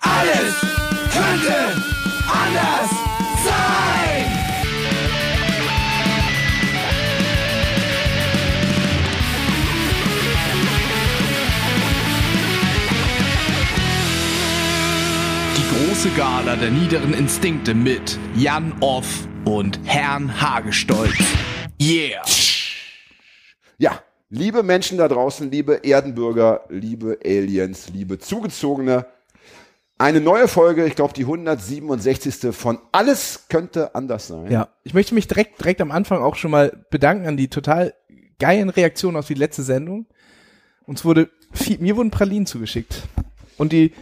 Alles könnte anders sein. Die große Gala der niederen Instinkte mit Jan Off und Herrn Hagestolz. Yeah! Ja, liebe Menschen da draußen, liebe Erdenbürger, liebe Aliens, liebe Zugezogene, eine neue Folge, ich glaube die 167. von Alles könnte anders sein. Ja, ich möchte mich direkt, direkt am Anfang auch schon mal bedanken an die total geilen Reaktionen auf die letzte Sendung. Uns wurde, viel, mir wurden Pralinen zugeschickt. Und die,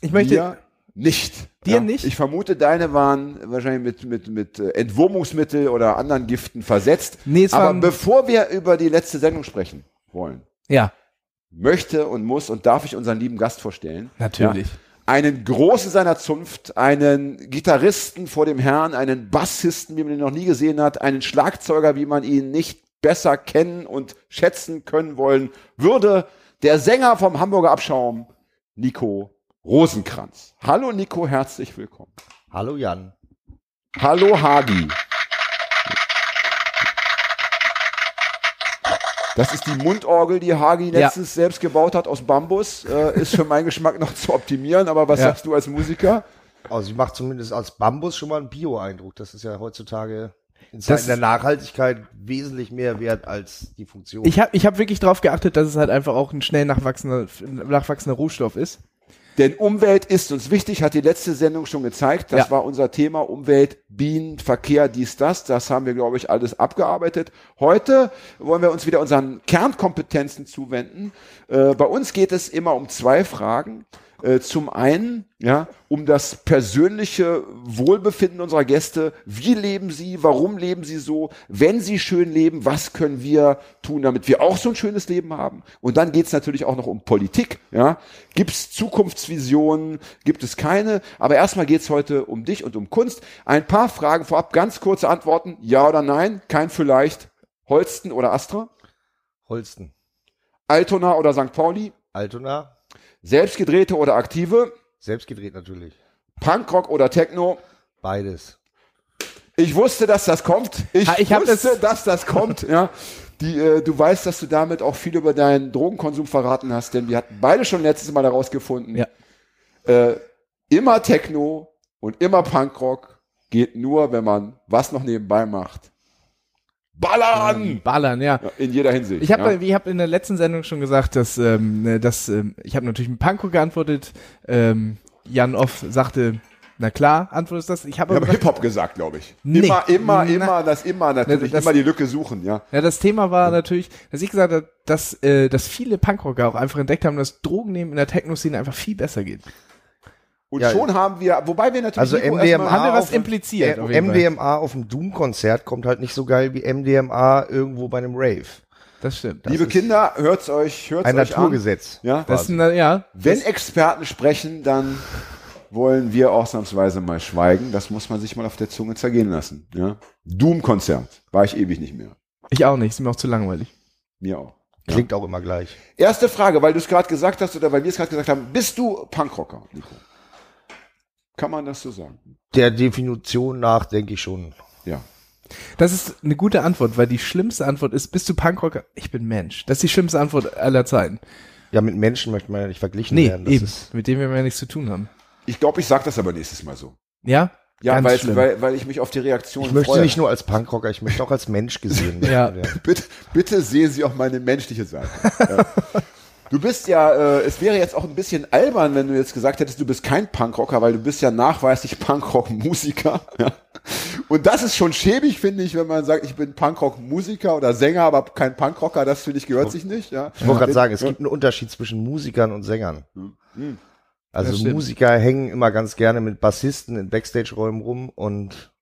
ich möchte, Mir nicht. Dir nicht? Ich vermute, deine waren wahrscheinlich mit, mit, mit äh, Entwurmungsmittel oder anderen Giften versetzt. Nee, es Aber bevor wir über die letzte Sendung sprechen wollen, ja, möchte und muss und darf ich unseren lieben Gast vorstellen. Natürlich. Ja, einen Großen seiner Zunft, einen Gitarristen vor dem Herrn, einen Bassisten, wie man ihn noch nie gesehen hat, einen Schlagzeuger, wie man ihn nicht besser kennen und schätzen können wollen würde, der Sänger vom Hamburger Abschaum, Nico Rosenkranz. Hallo Nico, herzlich willkommen. Hallo Jan. Hallo Hagi. Das ist die Mundorgel, die Hagi Ja. letztens selbst gebaut hat aus Bambus. Äh, ist für meinen Geschmack noch zu optimieren, aber was Ja. sagst du als Musiker? Also sie macht zumindest als Bambus schon mal einen Bio-Eindruck. Das ist ja heutzutage in Das- Zeiten der Nachhaltigkeit wesentlich mehr wert als die Funktion. ich habe ich hab wirklich darauf geachtet, dass es halt einfach auch ein schnell nachwachsender, nachwachsender Rohstoff ist. Denn Umwelt ist uns wichtig, hat die letzte Sendung schon gezeigt. Das Ja. war unser Thema Umwelt, Bienen, Verkehr, dies, das. Das haben wir, glaube ich, alles abgearbeitet. Heute wollen wir uns wieder unseren Kernkompetenzen zuwenden. Äh, bei uns geht es immer um zwei Fragen. Äh, zum einen, ja, um das persönliche Wohlbefinden unserer Gäste. Wie leben sie? Warum leben sie so? Wenn sie schön leben, was können wir tun, damit wir auch so ein schönes Leben haben? Und dann geht's natürlich auch noch um Politik. Ja, gibt's Zukunftsvisionen? Gibt es keine? Aber erstmal geht's heute um dich und um Kunst. Ein paar Fragen vorab, ganz kurze Antworten: Ja oder Nein? Kein vielleicht. Holsten oder Astra? Holsten. Altona oder St. Pauli? Altona. Selbstgedrehte oder aktive? Selbst gedreht natürlich. Punkrock oder Techno? Beides. Ich wusste, dass das kommt. Ich, Ha, ich wusste, das- dass das kommt. Ja. Die, äh, du weißt, dass du damit auch viel über deinen Drogenkonsum verraten hast, denn wir hatten beide schon letztes Mal herausgefunden, Ja. äh, immer Techno und immer Punkrock geht nur, wenn man was noch nebenbei macht. Ballern! Ballern, ja. In jeder Hinsicht. Ich habe ja. ich hab in der letzten Sendung schon gesagt, dass, ähm, ne, dass ähm, ich habe natürlich mit Panko geantwortet. Ähm, Jan Off sagte, na klar, antwortest das. Ich habe gesagt, Hip-Hop gesagt, glaube ich. Nee. Immer, immer, Na- immer, das immer, natürlich, das- immer die Lücke suchen, ja. ja, das Thema war natürlich, dass ich gesagt habe, dass, äh, dass viele Punkrocker auch einfach entdeckt haben, dass Drogennehmen in der Techno-Szene einfach viel besser geht. Und Ja. schon haben wir, wobei wir natürlich Also Nico MDMA erstmal- Haben wir was auf dem- impliziert? Äh, auf jeden Fall. MDMA auf dem Doom-Konzert kommt halt nicht so geil wie MDMA irgendwo bei einem Rave. Das stimmt. Liebe ist Kinder, hört's euch, hört's Ein euch Naturgesetz. an. Ja? das ist eine, ja, Wenn Experten sprechen, dann wollen wir ausnahmsweise mal schweigen. Das muss man sich mal auf der Zunge zergehen lassen. Ja? Doom-Konzert. War ich ewig nicht mehr. ich auch nicht, ist mir auch zu langweilig. Mir auch. Klingt auch immer gleich. Erste Frage, weil du es gerade gesagt hast oder weil wir es gerade gesagt haben. Bist du Punkrocker, Nico? Kann man das so sagen? Der Definition nach denke ich schon. Ja. Das ist eine gute Antwort, weil die schlimmste Antwort ist, bist du Punkrocker? Ich bin Mensch. Das ist die schlimmste Antwort aller Zeiten. Ja, mit Menschen möchte man ja nicht verglichen Nee, werden. Das eben, Ist, mit dem wir ja nichts zu tun haben. Ich glaube, ich sag das aber nächstes Mal so. Ja? Ja, Ganz weil, schlimm. weil, weil ich mich auf die Reaktion ich möchte freue. nicht nur als Punkrocker, ich möchte auch als Mensch gesehen werden. Ja. bitte, bitte sehen Sie auch meine menschliche Seite. ja. Du bist ja, äh, es wäre jetzt auch ein bisschen albern, wenn du jetzt gesagt hättest, du bist kein Punkrocker, weil du bist ja nachweislich Punkrock-Musiker. Ja. Und das ist schon schäbig, finde ich, wenn man sagt, ich bin Punkrock-Musiker oder Sänger, aber kein Punkrocker, das finde ich gehört sich nicht. Ja. Ich wollte gerade sagen, es gibt einen Unterschied zwischen Musikern und Sängern. Das Also. Musiker hängen immer ganz gerne mit Bassisten in Backstage-Räumen rum und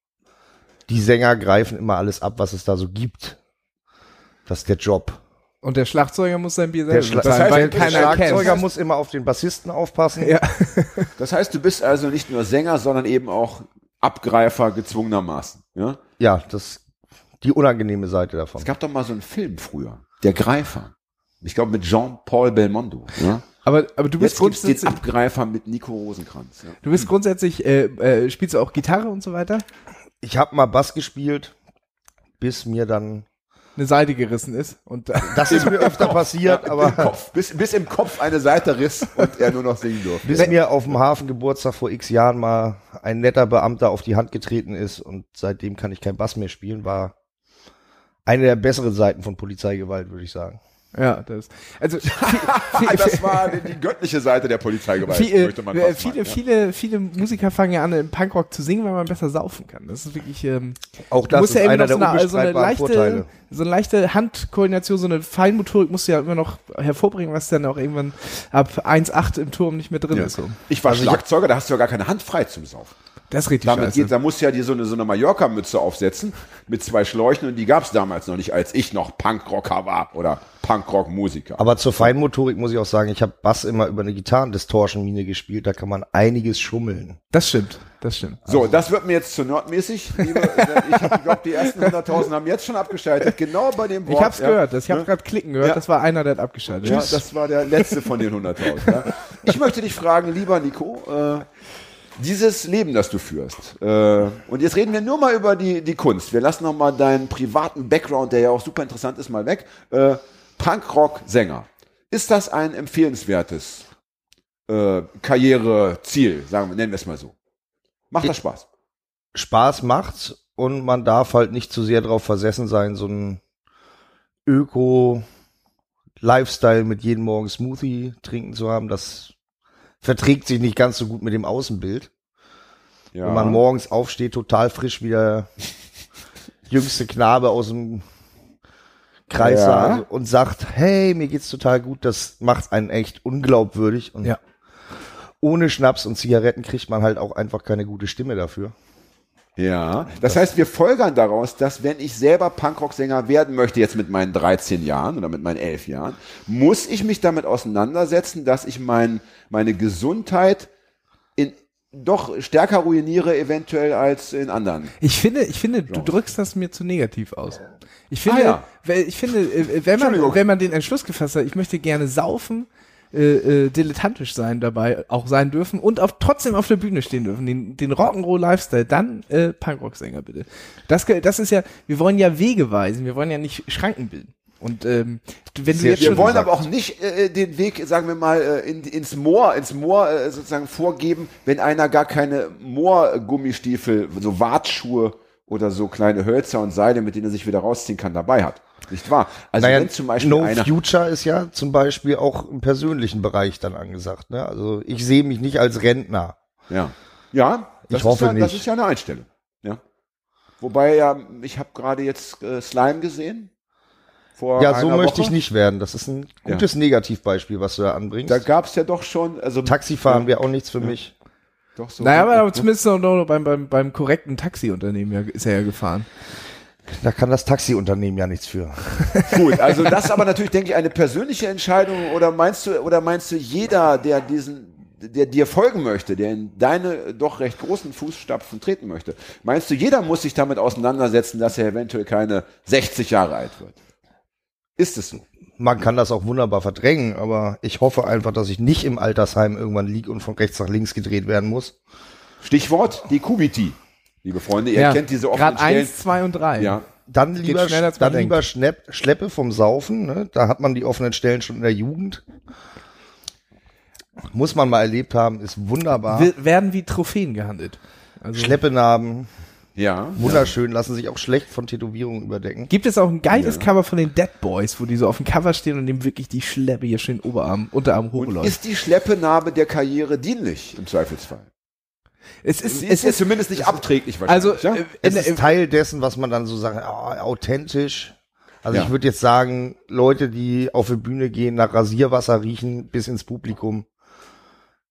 die Sänger greifen immer alles ab, was es da so gibt. Das ist der Job. Und der Schlagzeuger muss sein Bier Der, selber bezahlen, heißt, weil der keiner Schlagzeuger kennt. muss immer auf den Bassisten aufpassen. Ja. Das heißt, du bist also nicht nur Sänger, sondern eben auch Abgreifer gezwungenermaßen. Ja. Ja, das die unangenehme Seite davon. Es gab doch mal so einen Film früher, Der Greifer. Ich glaube mit Jean-Paul Belmondo. Ja? Aber, aber du bist Jetzt gibt's den grundsätzlich, Abgreifer mit Nico Rosenkranz. Ja. du bist grundsätzlich, äh, äh, spielst du auch Gitarre und so weiter? Ich habe mal Bass gespielt, bis mir dann, Eine Seite gerissen ist und äh, das ist mir öfter passiert, Im aber Kopf, bis, bis im Kopf eine Seite riss und er nur noch singen durfte. bis mir auf dem Hafengeburtstag vor x Jahren mal ein netter Beamter auf die Hand getreten ist und seitdem kann ich kein Bass mehr spielen, war eine der besseren Seiten von Polizeigewalt, würde ich sagen. Ja, das, also das war die, göttliche Seite der Polizeigewalt, Viel, möchte man äh, viele, meinen, ja. viele, viele Musiker fangen ja an, im Punkrock zu singen, weil man besser saufen kann. Das ist wirklich, ähm, Auch das ist ja immer einer noch der so eine, so eine leichte, Vorteile. so eine leichte Handkoordination, so eine Feinmotorik musst du ja immer noch hervorbringen, was dann auch irgendwann ab 1,8 im Turm nicht mehr drin Ja. ist. So. Ich war Also Schlagzeuger, da hast du ja gar keine Hand frei zum Saufen. Das ist richtig Damit scheiße. geht, da musst du ja die, so eine, so eine Mallorca-Mütze aufsetzen mit zwei Schläuchen und die gab's damals noch nicht, als ich noch Punkrocker war oder Punkrock-Musiker. Aber zur Feinmotorik muss ich auch sagen, ich habe Bass immer über eine Gitarrendistortion-Mine gespielt, da kann man einiges schummeln. Das stimmt, das stimmt. So, das wird mir jetzt zu nordmäßig. Liebe, ich habe, glaube die ersten 100.000 haben jetzt schon abgeschaltet. Genau bei dem Wort. Ich hab's ja. gehört, das, ich habe Ne? gerade klicken gehört, Ja. das war einer, der hat abgeschaltet. Ja, das war der letzte von den 100.000. Ja. Ich möchte dich fragen, lieber Nico, äh, dieses Leben, das du führst, äh, und jetzt reden wir nur mal über die, die Kunst. Wir lassen noch mal deinen privaten Background, der ja auch super interessant ist, mal weg. Äh, Punkrock-Sänger. Ist das ein empfehlenswertes äh, Karriereziel, sagen wir, nennen wir es mal so? Macht das Spaß? Spaß macht's und man darf halt nicht zu sehr drauf versessen sein, so ein Öko-Lifestyle mit jeden Morgen Smoothie trinken zu haben. Das verträgt sich nicht ganz so gut mit dem Außenbild. Ja. Wenn man morgens aufsteht, total frisch wie der jüngste Knabe aus dem Kreissaal Ja. und sagt, hey, mir geht's total gut, das macht einen echt unglaubwürdig und Ja. ohne Schnaps und Zigaretten kriegt man halt auch einfach keine gute Stimme dafür. Ja, das heißt, wir folgern daraus, dass wenn ich selber Punkrock-Sänger werden möchte, jetzt mit meinen 13 Jahren oder mit meinen 11 Jahren, muss ich mich damit auseinandersetzen, dass ich mein, meine Gesundheit in, doch stärker ruiniere eventuell als in anderen. Ich finde, ich finde, du drückst das mir zu negativ aus. Ich finde, Ah, ja. ich finde, äh, wenn man, wenn man den Entschluss gefasst hat, ich möchte gerne saufen, äh, äh, dilettantisch sein dabei, auch sein dürfen und auf, trotzdem auf der Bühne stehen dürfen, den, den Rock'n'Roll Lifestyle, dann äh, Punkrock-Sänger bitte. Das, das ist ja, wir wollen ja Wege weisen, wir wollen ja nicht Schranken bilden. Und ähm, wenn du Sehr jetzt Wir wollen aber auch nicht äh, den Weg, sagen wir mal, äh, in, ins Moor, ins Moor äh, sozusagen vorgeben, wenn einer gar keine Moorgummistiefel, so Wartschuhe oder so kleine Hölzer und Seile, mit denen er sich wieder rausziehen kann, dabei hat. Nicht wahr? Also naja, wenn zum Beispiel No einer Future ist ja zum Beispiel auch im persönlichen Bereich dann angesagt. Ne? Also ich sehe mich nicht als Rentner. Ja. Ja, das Ich hoffe ist ja, Das nicht. ist ja eine Einstellung. Ja. Wobei ja, ich habe gerade jetzt äh, Slime gesehen. Vor Ja, so möchte Woche. ich nicht werden. Das ist ein Ja. gutes Negativbeispiel, was du da anbringst. Da gab's ja doch schon, also Taxifahren Ja. wäre auch nichts für mich. doch so. Naja, aber, aber zumindest noch, noch beim, beim, beim korrekten Taxiunternehmen ja, ist er ja gefahren. Da kann das Taxiunternehmen ja nichts für. Gut, also das ist aber natürlich, denke ich, eine persönliche Entscheidung. Oder meinst du, oder meinst du, jeder, der diesen, der dir folgen möchte, der in deine doch recht großen Fußstapfen treten möchte, meinst du, jeder muss sich damit auseinandersetzen, dass er eventuell keine 60 Jahre alt wird? Ist es so? Man kann das auch wunderbar verdrängen, aber ich hoffe einfach, dass ich nicht im Altersheim irgendwann lieg und von rechts nach links gedreht werden muss. Stichwort die Kubiti. Liebe Freunde, ihr kennt diese offenen Grad Stellen. eins, zwei und drei. Ja, Dann Geht lieber, dann denkt. lieber Schnepp, Schleppe vom Saufen. Ne? Da hat man die offenen Stellen schon in der Jugend. Muss man mal erlebt haben, ist wunderbar. Wir, werden wie Trophäen gehandelt. Also, Schleppenarben, ja. wunderschön, lassen sich auch schlecht von Tätowierungen überdecken. Gibt es auch ein geiles Ja. Cover von den Dead Boys, wo die so auf dem Cover stehen und dem wirklich die Schleppe hier schön Oberarm, Unterarm Und hochläuft. ist die Schleppenarbe der Karriere dienlich im Zweifelsfall? Es ist, es ist, ja ist, zumindest nicht abträglich also, wahrscheinlich. äh, Es ist Teil dessen, was man dann so sagt, ah, authentisch. Also Ja. ich würde jetzt sagen, Leute, die auf die Bühne gehen, nach Rasierwasser riechen, bis ins Publikum,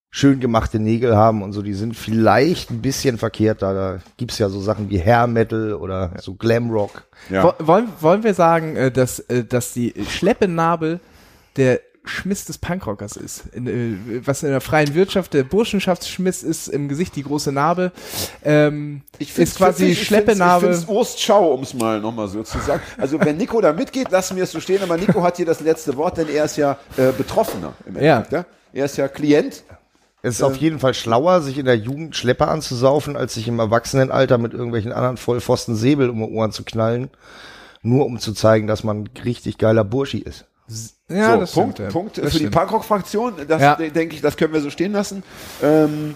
schön gemachte Nägel haben und so, die sind vielleicht ein bisschen verkehrt da. Da gibt's ja so Sachen wie Hair Metal oder so Glamrock. ja. Wo- wollen, wollen wir sagen, äh, dass, äh, dass die Schleppennabel der Schmiss des Punkrockers ist? In, äh, was in der freien Wirtschaft der Burschenschaftsschmiss ist, im Gesicht die große Narbe. Ähm, Ich find's ist quasi ich Schleppennarbe. find's- Ich finde Ostschau, um es mal nochmal so zu sagen. Also wenn Nico da mitgeht, lassen wir es so stehen, aber Nico hat hier das letzte Wort, denn er ist ja äh, Betroffener im Ja. Endeffekt. Ja. Er ist ja Klient. Es ist auf jeden Fall schlauer, sich in der Jugend Schlepper anzusaufen, als sich im Erwachsenenalter mit irgendwelchen anderen Vollpfosten Säbel um die Ohren zu knallen, nur um zu zeigen, dass man richtig geiler Burschi ist. Ja, so, das Punkt, stimmt. Punkt für die stimmt. Punkrock-Fraktion. Das Ja. de- denke ich, das können wir so stehen lassen. Ähm,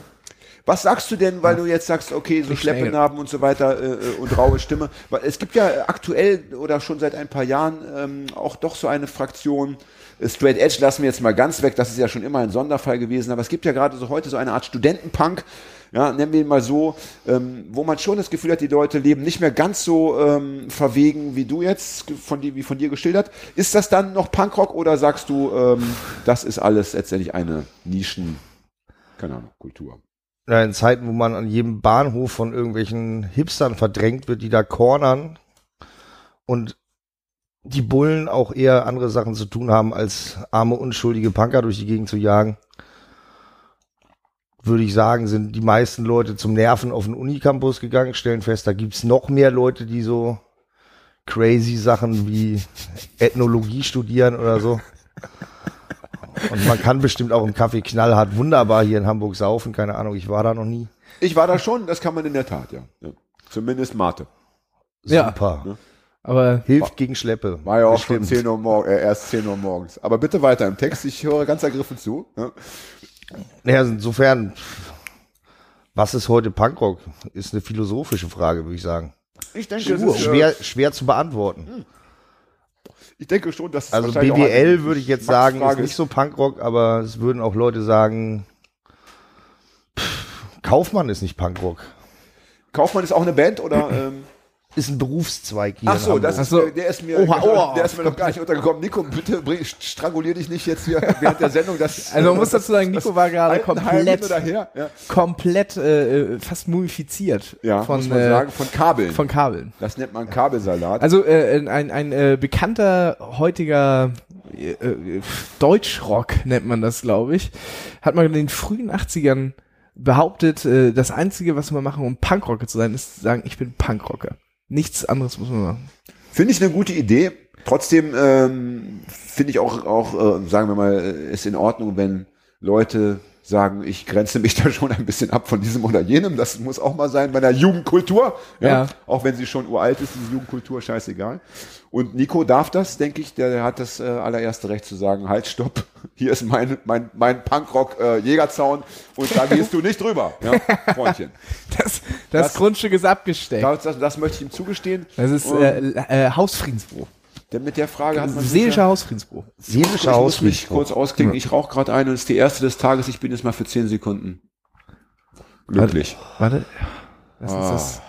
was sagst du denn, weil du jetzt sagst, okay, so. Schleppenarben und so weiter äh, äh, und raue Stimme? Weil es gibt ja aktuell oder schon seit ein paar Jahren ähm, auch doch so eine Fraktion. Straight Edge lassen wir jetzt mal ganz weg, das ist ja schon immer ein Sonderfall gewesen, aber es gibt ja gerade so heute so eine Art Studentenpunk, ja, nennen wir ihn mal so, ähm, wo man schon das Gefühl hat, die Leute leben nicht mehr ganz so ähm, verwegen wie du jetzt, von dir, wie von dir geschildert. Ist das dann noch Punkrock oder sagst du, ähm, das ist alles letztendlich eine Nischen, keine Ahnung, Kultur? Ja, in Zeiten, wo man an jedem Bahnhof von irgendwelchen Hipstern verdrängt wird, die da cornern und die Bullen auch eher andere Sachen zu tun haben, als arme, unschuldige Punker durch die Gegend zu jagen, würde ich sagen, sind die meisten Leute zum Nerven auf den Unicampus gegangen, stellen fest, da gibt's noch mehr Leute, die so crazy Sachen wie Ethnologie studieren oder so. Und man kann bestimmt auch im Café knallhart wunderbar hier in Hamburg saufen. Keine Ahnung, ich war da noch nie. Ich war da schon, das kann man in der Tat, ja. ja. Zumindest Mate. Ja. Aber Hilft gegen Schleppe. War ja auch schon Bestimmt. 10 Uhr morgens, äh, erst 10 Uhr morgens. Aber bitte weiter im Text, ich höre ganz ergriffen zu. Ja. Naja, insofern, was ist heute Punkrock? Ist eine philosophische Frage, würde ich sagen. Ich denke, es ist, äh, Schwer, schwer zu beantworten. ich denke schon, dass es Also BWL würde ich jetzt sagen, ist nicht so Punkrock, aber es würden auch Leute sagen, pff, Kaufmann ist nicht Punkrock. Kaufmann ist auch eine Band oder? Ähm, Ist ein Berufszweig hier ach so, das ist, so. der ist mir, Oha, oha. der ist mir noch gar nicht untergekommen. Nico, bitte bring, strangulier dich nicht jetzt hier während der Sendung. Das, Also man muss dazu sagen, Nico war gerade komplett. Ja, komplett äh, äh, fast mumifiziert ja von, muss man äh, sagen, von Kabeln. von Kabeln. das nennt man Kabelsalat. Also äh, ein, ein äh, bekannter heutiger äh, äh, Deutschrock nennt man das, glaube ich, hat man in den frühen 80ern behauptet, äh, das Einzige, was man machen, um Punkrocker zu sein, ist zu sagen, ich bin Punkrocker. Nichts anderes muss man machen. Finde ich eine gute Idee. Trotzdem ähm, finde ich auch, auch äh, sagen wir mal, äh, ist in Ordnung, wenn Leute sagen, ich grenze mich da schon ein bisschen ab von diesem oder jenem. Das muss auch mal sein bei der Jugendkultur. Ja? Ja. Auch wenn sie schon uralt ist, diese Jugendkultur, scheißegal. Und Nico darf das, denke ich, der, der hat das äh, allererste Recht zu sagen, halt, stopp, hier ist mein, mein, mein Punkrock-Jägerzaun und da gehst du nicht drüber, ja, Freundchen. Das, das, Das- Grundstück ist abgesteckt. Das, das, das möchte ich ihm zugestehen. Das ist äh, äh, Hausfriedensbruch. Denn mit der Frage hat man Seelischer Hausfriedensbruch. Seelischer Ich muss mich Hausfriedensbruch. kurz ausklicken. Ich rauche gerade eine und es ist die erste des Tages. Ich bin jetzt mal für 10 Sekunden glücklich. Warte. Was ist das?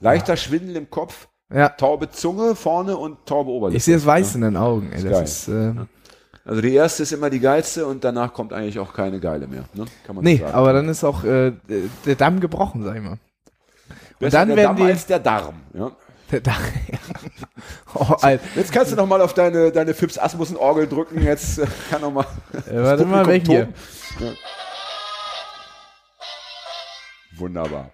Leichter Schwindel im Kopf, Ja. taube Zunge vorne und taube Oberlippe. Ich sehe das Weiß in den Augen. Ey. geil. Das ist, äh, Also die erste ist immer die geilste und danach kommt eigentlich auch keine geile mehr. Ne? Kann man nee, sagen. aber dann ist auch äh, der Damm gebrochen, sag ich mal. Besser dann der werden Damm die- als der Darm. Ja? Der Damm. oh, Alter. Jetzt kannst du noch mal auf deine, deine Fips Asmussen Orgel drücken. Jetzt äh, kann noch mal Äh, warte mal weg hier. Ja. Wunderbar.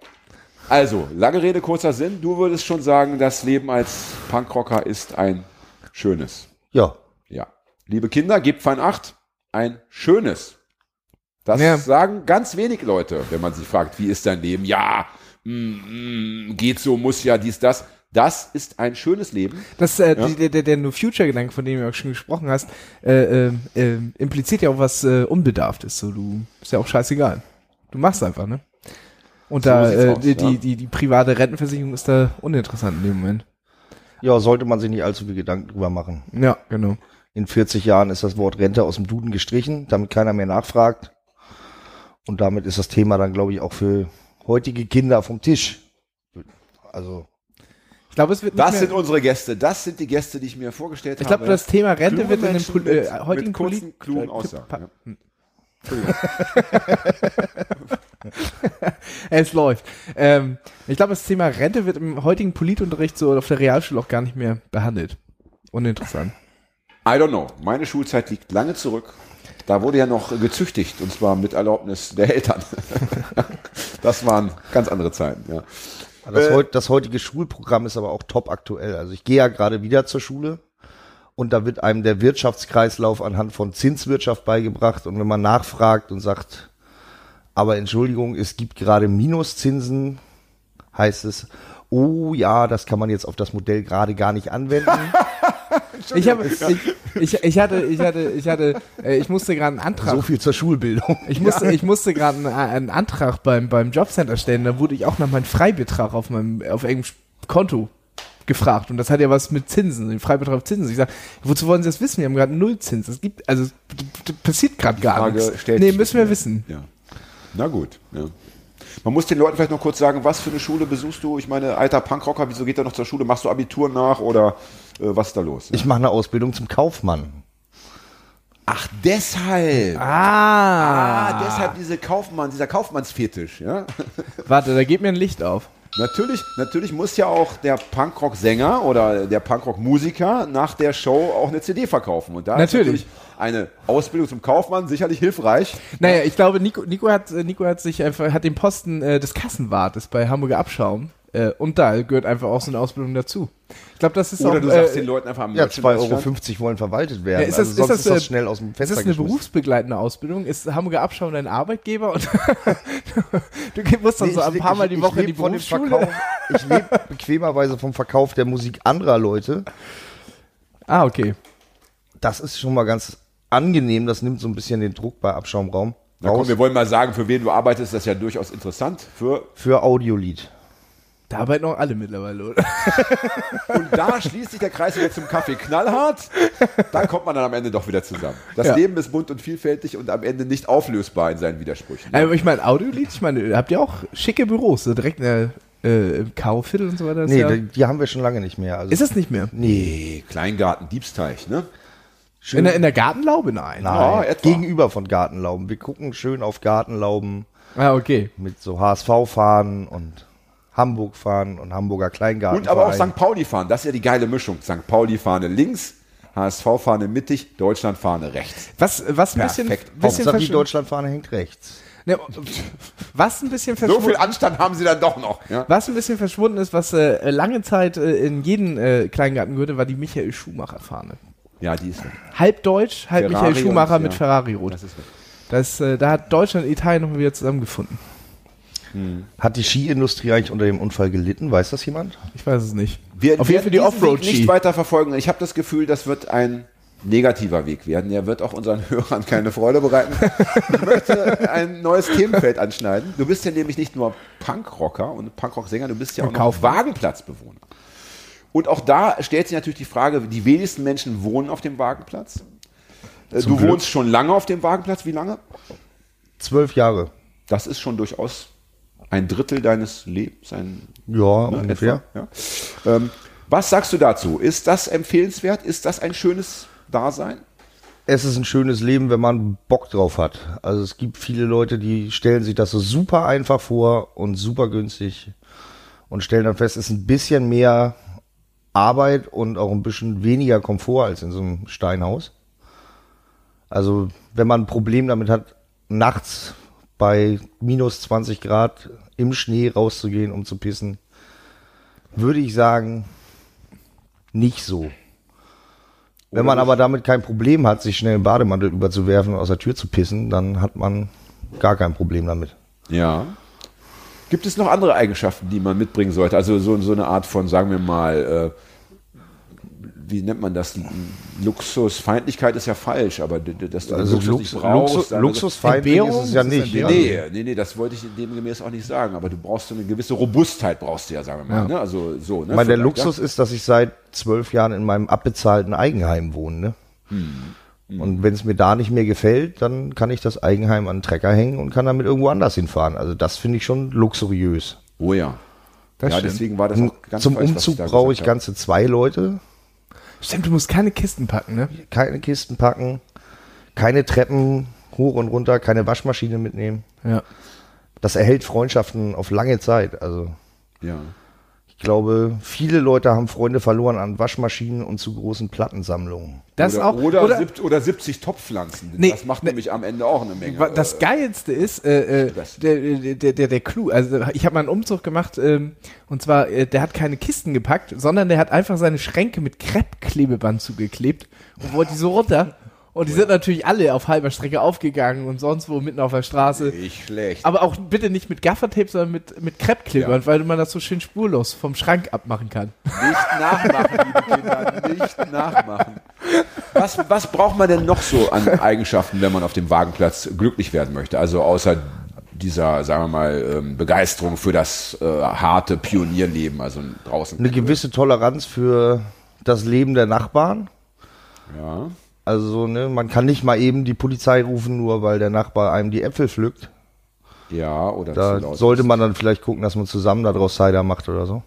Also, lange Rede, kurzer Sinn. Du würdest schon sagen, das Leben als Punkrocker ist ein schönes. Ja. Ja. Liebe Kinder, gebt fein acht. Ein schönes. Das Ja. sagen ganz wenig Leute, wenn man sie fragt, wie ist dein Leben? Ja, mm, mm, geht so, muss ja, dies, das. Das ist ein schönes Leben. Das, äh, Ja. der, der, der New Future-Gedanke, von dem du auch schon gesprochen hast, äh, äh, äh, impliziert ja auch was äh, Unbedarftes. So, du ist ja auch scheißegal. Du machst einfach, ne? Und So da äh, aus, die, ja. die, die, die private Rentenversicherung ist da uninteressant in dem Moment. Ja, sollte man sich nicht allzu viel Gedanken drüber machen. Ja, genau. In 40 Jahren ist das Wort Rente aus dem Duden gestrichen, damit keiner mehr nachfragt. Und damit ist das Thema dann, glaube ich, auch für heutige Kinder vom Tisch. Also, Ich glaube, es wird nicht Das mehr, sind unsere Gäste. Das sind die Gäste, die ich mir vorgestellt ich habe. glaube, das Thema Rente Kluge wird in Menschen Pol äh, heutigen mit kurzen, klugen äh, Aussagen, ja. Entschuldigung. Es läuft. Ähm, ich glaube, das Thema Rente wird im heutigen Politunterricht so auf der Realschule auch gar nicht mehr behandelt. Uninteressant. I don't know. Meine Schulzeit liegt lange zurück. Da wurde ja noch gezüchtigt und zwar mit Erlaubnis der Eltern. das waren ganz andere Zeiten. Ja. das, Äh, heut, das heutige Schulprogramm ist aber auch top aktuell. Also ich gehe ja gerade wieder zur Schule Und da wird einem der Wirtschaftskreislauf anhand von Zinswirtschaft beigebracht. Und wenn man nachfragt und sagt, aber Entschuldigung, es gibt gerade Minuszinsen, heißt es, oh ja, das kann man jetzt auf das Modell gerade gar nicht anwenden. Ich, habe, ich, ich, ich hatte, ich hatte, ich hatte, äh, ich musste gerade einen Antrag. so viel zur Schulbildung. Ich musste, ich musste gerade einen, einen Antrag beim, beim Jobcenter stellen. Da wurde ich auch nach meinem Freibetrag auf meinem, auf irgendeinem Konto gefragt. Und das hat ja was mit Zinsen, den Freibetrag auf Zinsen. Ich sage, wozu wollen Sie das wissen? Wir haben gerade Nullzins. Es gibt, also, passiert gerade gar Frage nichts. stellt Nee, müssen wir wissen. Ja. Na gut. Ja. Man muss den Leuten vielleicht noch kurz sagen, was für eine Schule besuchst du? Ich meine, alter Punkrocker, wieso geht er noch zur Schule? Machst du Abitur nach oder äh, was ist da los? Ich mache eine Ausbildung zum Kaufmann. Ach, deshalb. Ah, Ah, deshalb diese Kaufmann, dieser Kaufmannsfetisch, ja? Warte, da geht mir ein Licht auf. Natürlich, natürlich muss ja auch der Punkrock-Sänger oder der Punkrock-Musiker nach der Show auch eine CD verkaufen. Und da Natürlich. ist natürlich eine Ausbildung zum Kaufmann sicherlich hilfreich. Naja, ich glaube, Nico, Nico hat, äh, Nico hat sich einfach, hat den Posten äh, des Kassenwartes bei Hamburger Abschaum. Äh, und da gehört einfach auch so eine Ausbildung dazu. Ich glaube, das ist Oder auch, du sagst äh, den Leuten einfach am Ja, Merchandise-Stand. 2,50 Euro wollen verwaltet werden. Ja, ist das- also ist sonst das, ist das äh, schnell aus dem Ist Fenster das eine berufsbegleitende Ausbildung? Ist Hamburger Abschaum dein Arbeitgeber? Und du musst dann Nee, so ein paar Mal die Woche in die Berufsschule. Verkauf, ich lebe bequemerweise vom Verkauf der Musik anderer Leute. Ah, okay. Das ist schon mal ganz angenehm. Das nimmt so ein bisschen den Druck bei Abschaumraum Na komm, raus. wir wollen mal sagen, für wen du arbeitest, das ist ja durchaus interessant. Für, Für Audiolied. Da arbeiten auch alle mittlerweile, oder? und da schließt sich der Kreis wieder zum Kaffee knallhart. Da kommt man dann am Ende doch wieder zusammen. Das Ja. Leben ist bunt und vielfältig und am Ende nicht auflösbar in seinen Widersprüchen. Aber ich meine, Audiolied, ich meine, habt ihr auch schicke Büros, so direkt in der, äh, im und so weiter? Nee, ja, die, die haben wir schon lange nicht mehr. Also ist das nicht mehr? Nee, Kleingarten, Diebsteich, ne? schön, In der, in der Gartenlaube? Nein. Nein, Ja, etwa. gegenüber von Gartenlauben. Wir gucken schön auf Gartenlauben Ah, okay. mit so HSV-Fahnen und Hamburg-Fahnen und Hamburger Kleingarten. Und aber auch St. Pauli-Fahnen, das ist ja die geile Mischung. St. Pauli-Fahne links, HSV-Fahne mittig, Deutschland-Fahne rechts. Was, was ein bisschen, Perfekt. bisschen Hauptsache die verschw- Deutschlandfahne hängt rechts. ne, was ein bisschen So verschwunden viel Anstand haben sie dann doch noch. Ja? Was ein bisschen verschwunden ist, was äh, lange Zeit äh, in jedem äh, Kleingarten gehörte, war die Michael Schumacher-Fahne. ja, die ist weg. Halb deutsch, halb Ferrari Michael Schumacher und- mit ja. Ferrari-Rot. Das ist weg. Das, äh, da hat Deutschland und Italien noch wieder zusammengefunden. Hat die Skiindustrie eigentlich unter dem Unfall gelitten? Weiß das jemand? Ich weiß es nicht. Wir Auf jeden Fall die Offroad-Ski. nicht weiter verfolgen. Ich habe das Gefühl, das wird ein negativer Weg werden. Er wird auch unseren Hörern keine Freude bereiten. Ich möchte ein neues Themenfeld anschneiden. Du bist ja nämlich nicht nur Punkrocker und Punkrock-Sänger, du bist ja auch noch. Wagenplatzbewohner. Und auch da stellt sich natürlich die Frage, die wenigsten Menschen wohnen auf dem Wagenplatz. Äh, Du Glück. wohnst schon lange auf dem Wagenplatz. Wie lange? Zwölf Jahre. Das ist schon durchaus ein Drittel deines Lebens. Ein, Ja, ne, ungefähr. etwa, ja. Ähm, was sagst du dazu? Ist das empfehlenswert? Ist das ein schönes Dasein? Es ist ein schönes Leben, wenn man Bock drauf hat. Also es gibt viele Leute, die stellen sich das so super einfach vor und super günstig und stellen dann fest, es ist ein bisschen mehr Arbeit und auch ein bisschen weniger Komfort als in so einem Steinhaus. Also wenn man ein Problem damit hat, nachts bei minus 20 Grad im Schnee rauszugehen, um zu pissen, würde ich sagen, nicht so. Wenn man aber damit kein Problem hat, sich schnell einen Bademantel überzuwerfen und aus der Tür zu pissen, dann hat man gar kein Problem damit. Ja. Gibt es noch andere Eigenschaften, die man mitbringen sollte? Also so, so eine Art von, sagen wir mal, äh, wie nennt man das? Luxusfeindlichkeit ist ja falsch, aber dass du Also Luxus nicht Lux, brauchst. Luxus, dann- Luxusfeindlich Entbehrung? ist es ja nicht. Nee, nee, nee, das wollte ich demgemäß auch nicht sagen, aber du brauchst so eine gewisse Robustheit, brauchst du ja, sagen wir mal. Ja. Ne? Also so, ne? Ich meine, der Luxus ist, dass ich seit zwölf Jahren in meinem abbezahlten Eigenheim wohne. Ne? Hm. Und wenn es mir da nicht mehr gefällt, dann kann ich das Eigenheim an den Trecker hängen und kann damit irgendwo anders hinfahren. Also das finde ich schon luxuriös. Ja. Oh ja. Das ja, stimmt. deswegen war das auch ganz Zum falsch, Umzug brauche ich ganze zwei Leute, Stimmt, du musst keine Kisten packen, ne? keine Kisten packen, keine Treppen hoch und runter, keine Waschmaschine mitnehmen. Ja. Das erhält Freundschaften auf lange Zeit. Also Ja. Glaube, viele Leute haben Freunde verloren an Waschmaschinen und zu großen Plattensammlungen. Das oder, auch, oder, oder, sieb- oder 70 Topfpflanzen. Nee, das macht nee. nämlich am Ende auch eine Menge. Das Geilste ist, äh, äh, der, der, der, der Clou. Also ich habe mal einen Umzug gemacht ähm, und zwar, äh, der hat keine Kisten gepackt, sondern der hat einfach seine Schränke mit Kreppklebeband zugeklebt und wollte die so runter. Und die sind natürlich alle auf halber Strecke aufgegangen und sonst wo mitten auf der Straße. Nicht schlecht. Aber auch bitte nicht mit Gaffertape, sondern mit, mit Kreppklebeband, Ja. weil man das so schön spurlos vom Schrank abmachen kann. Nicht nachmachen, liebe Kinder, nicht nachmachen. Was, was braucht man denn noch so an Eigenschaften, wenn man auf dem Wagenplatz glücklich werden möchte? Also außer dieser, sagen wir mal, ähm, Begeisterung für das äh, harte Pionierleben, also draußen. Eine gewisse Toleranz für das Leben der Nachbarn. Ja. Also, ne, man kann nicht mal eben die Polizei rufen, nur weil der Nachbar einem die Äpfel pflückt. Ja, oder Da zu laut sollte ist. man dann vielleicht gucken, dass man zusammen daraus Cider macht oder so.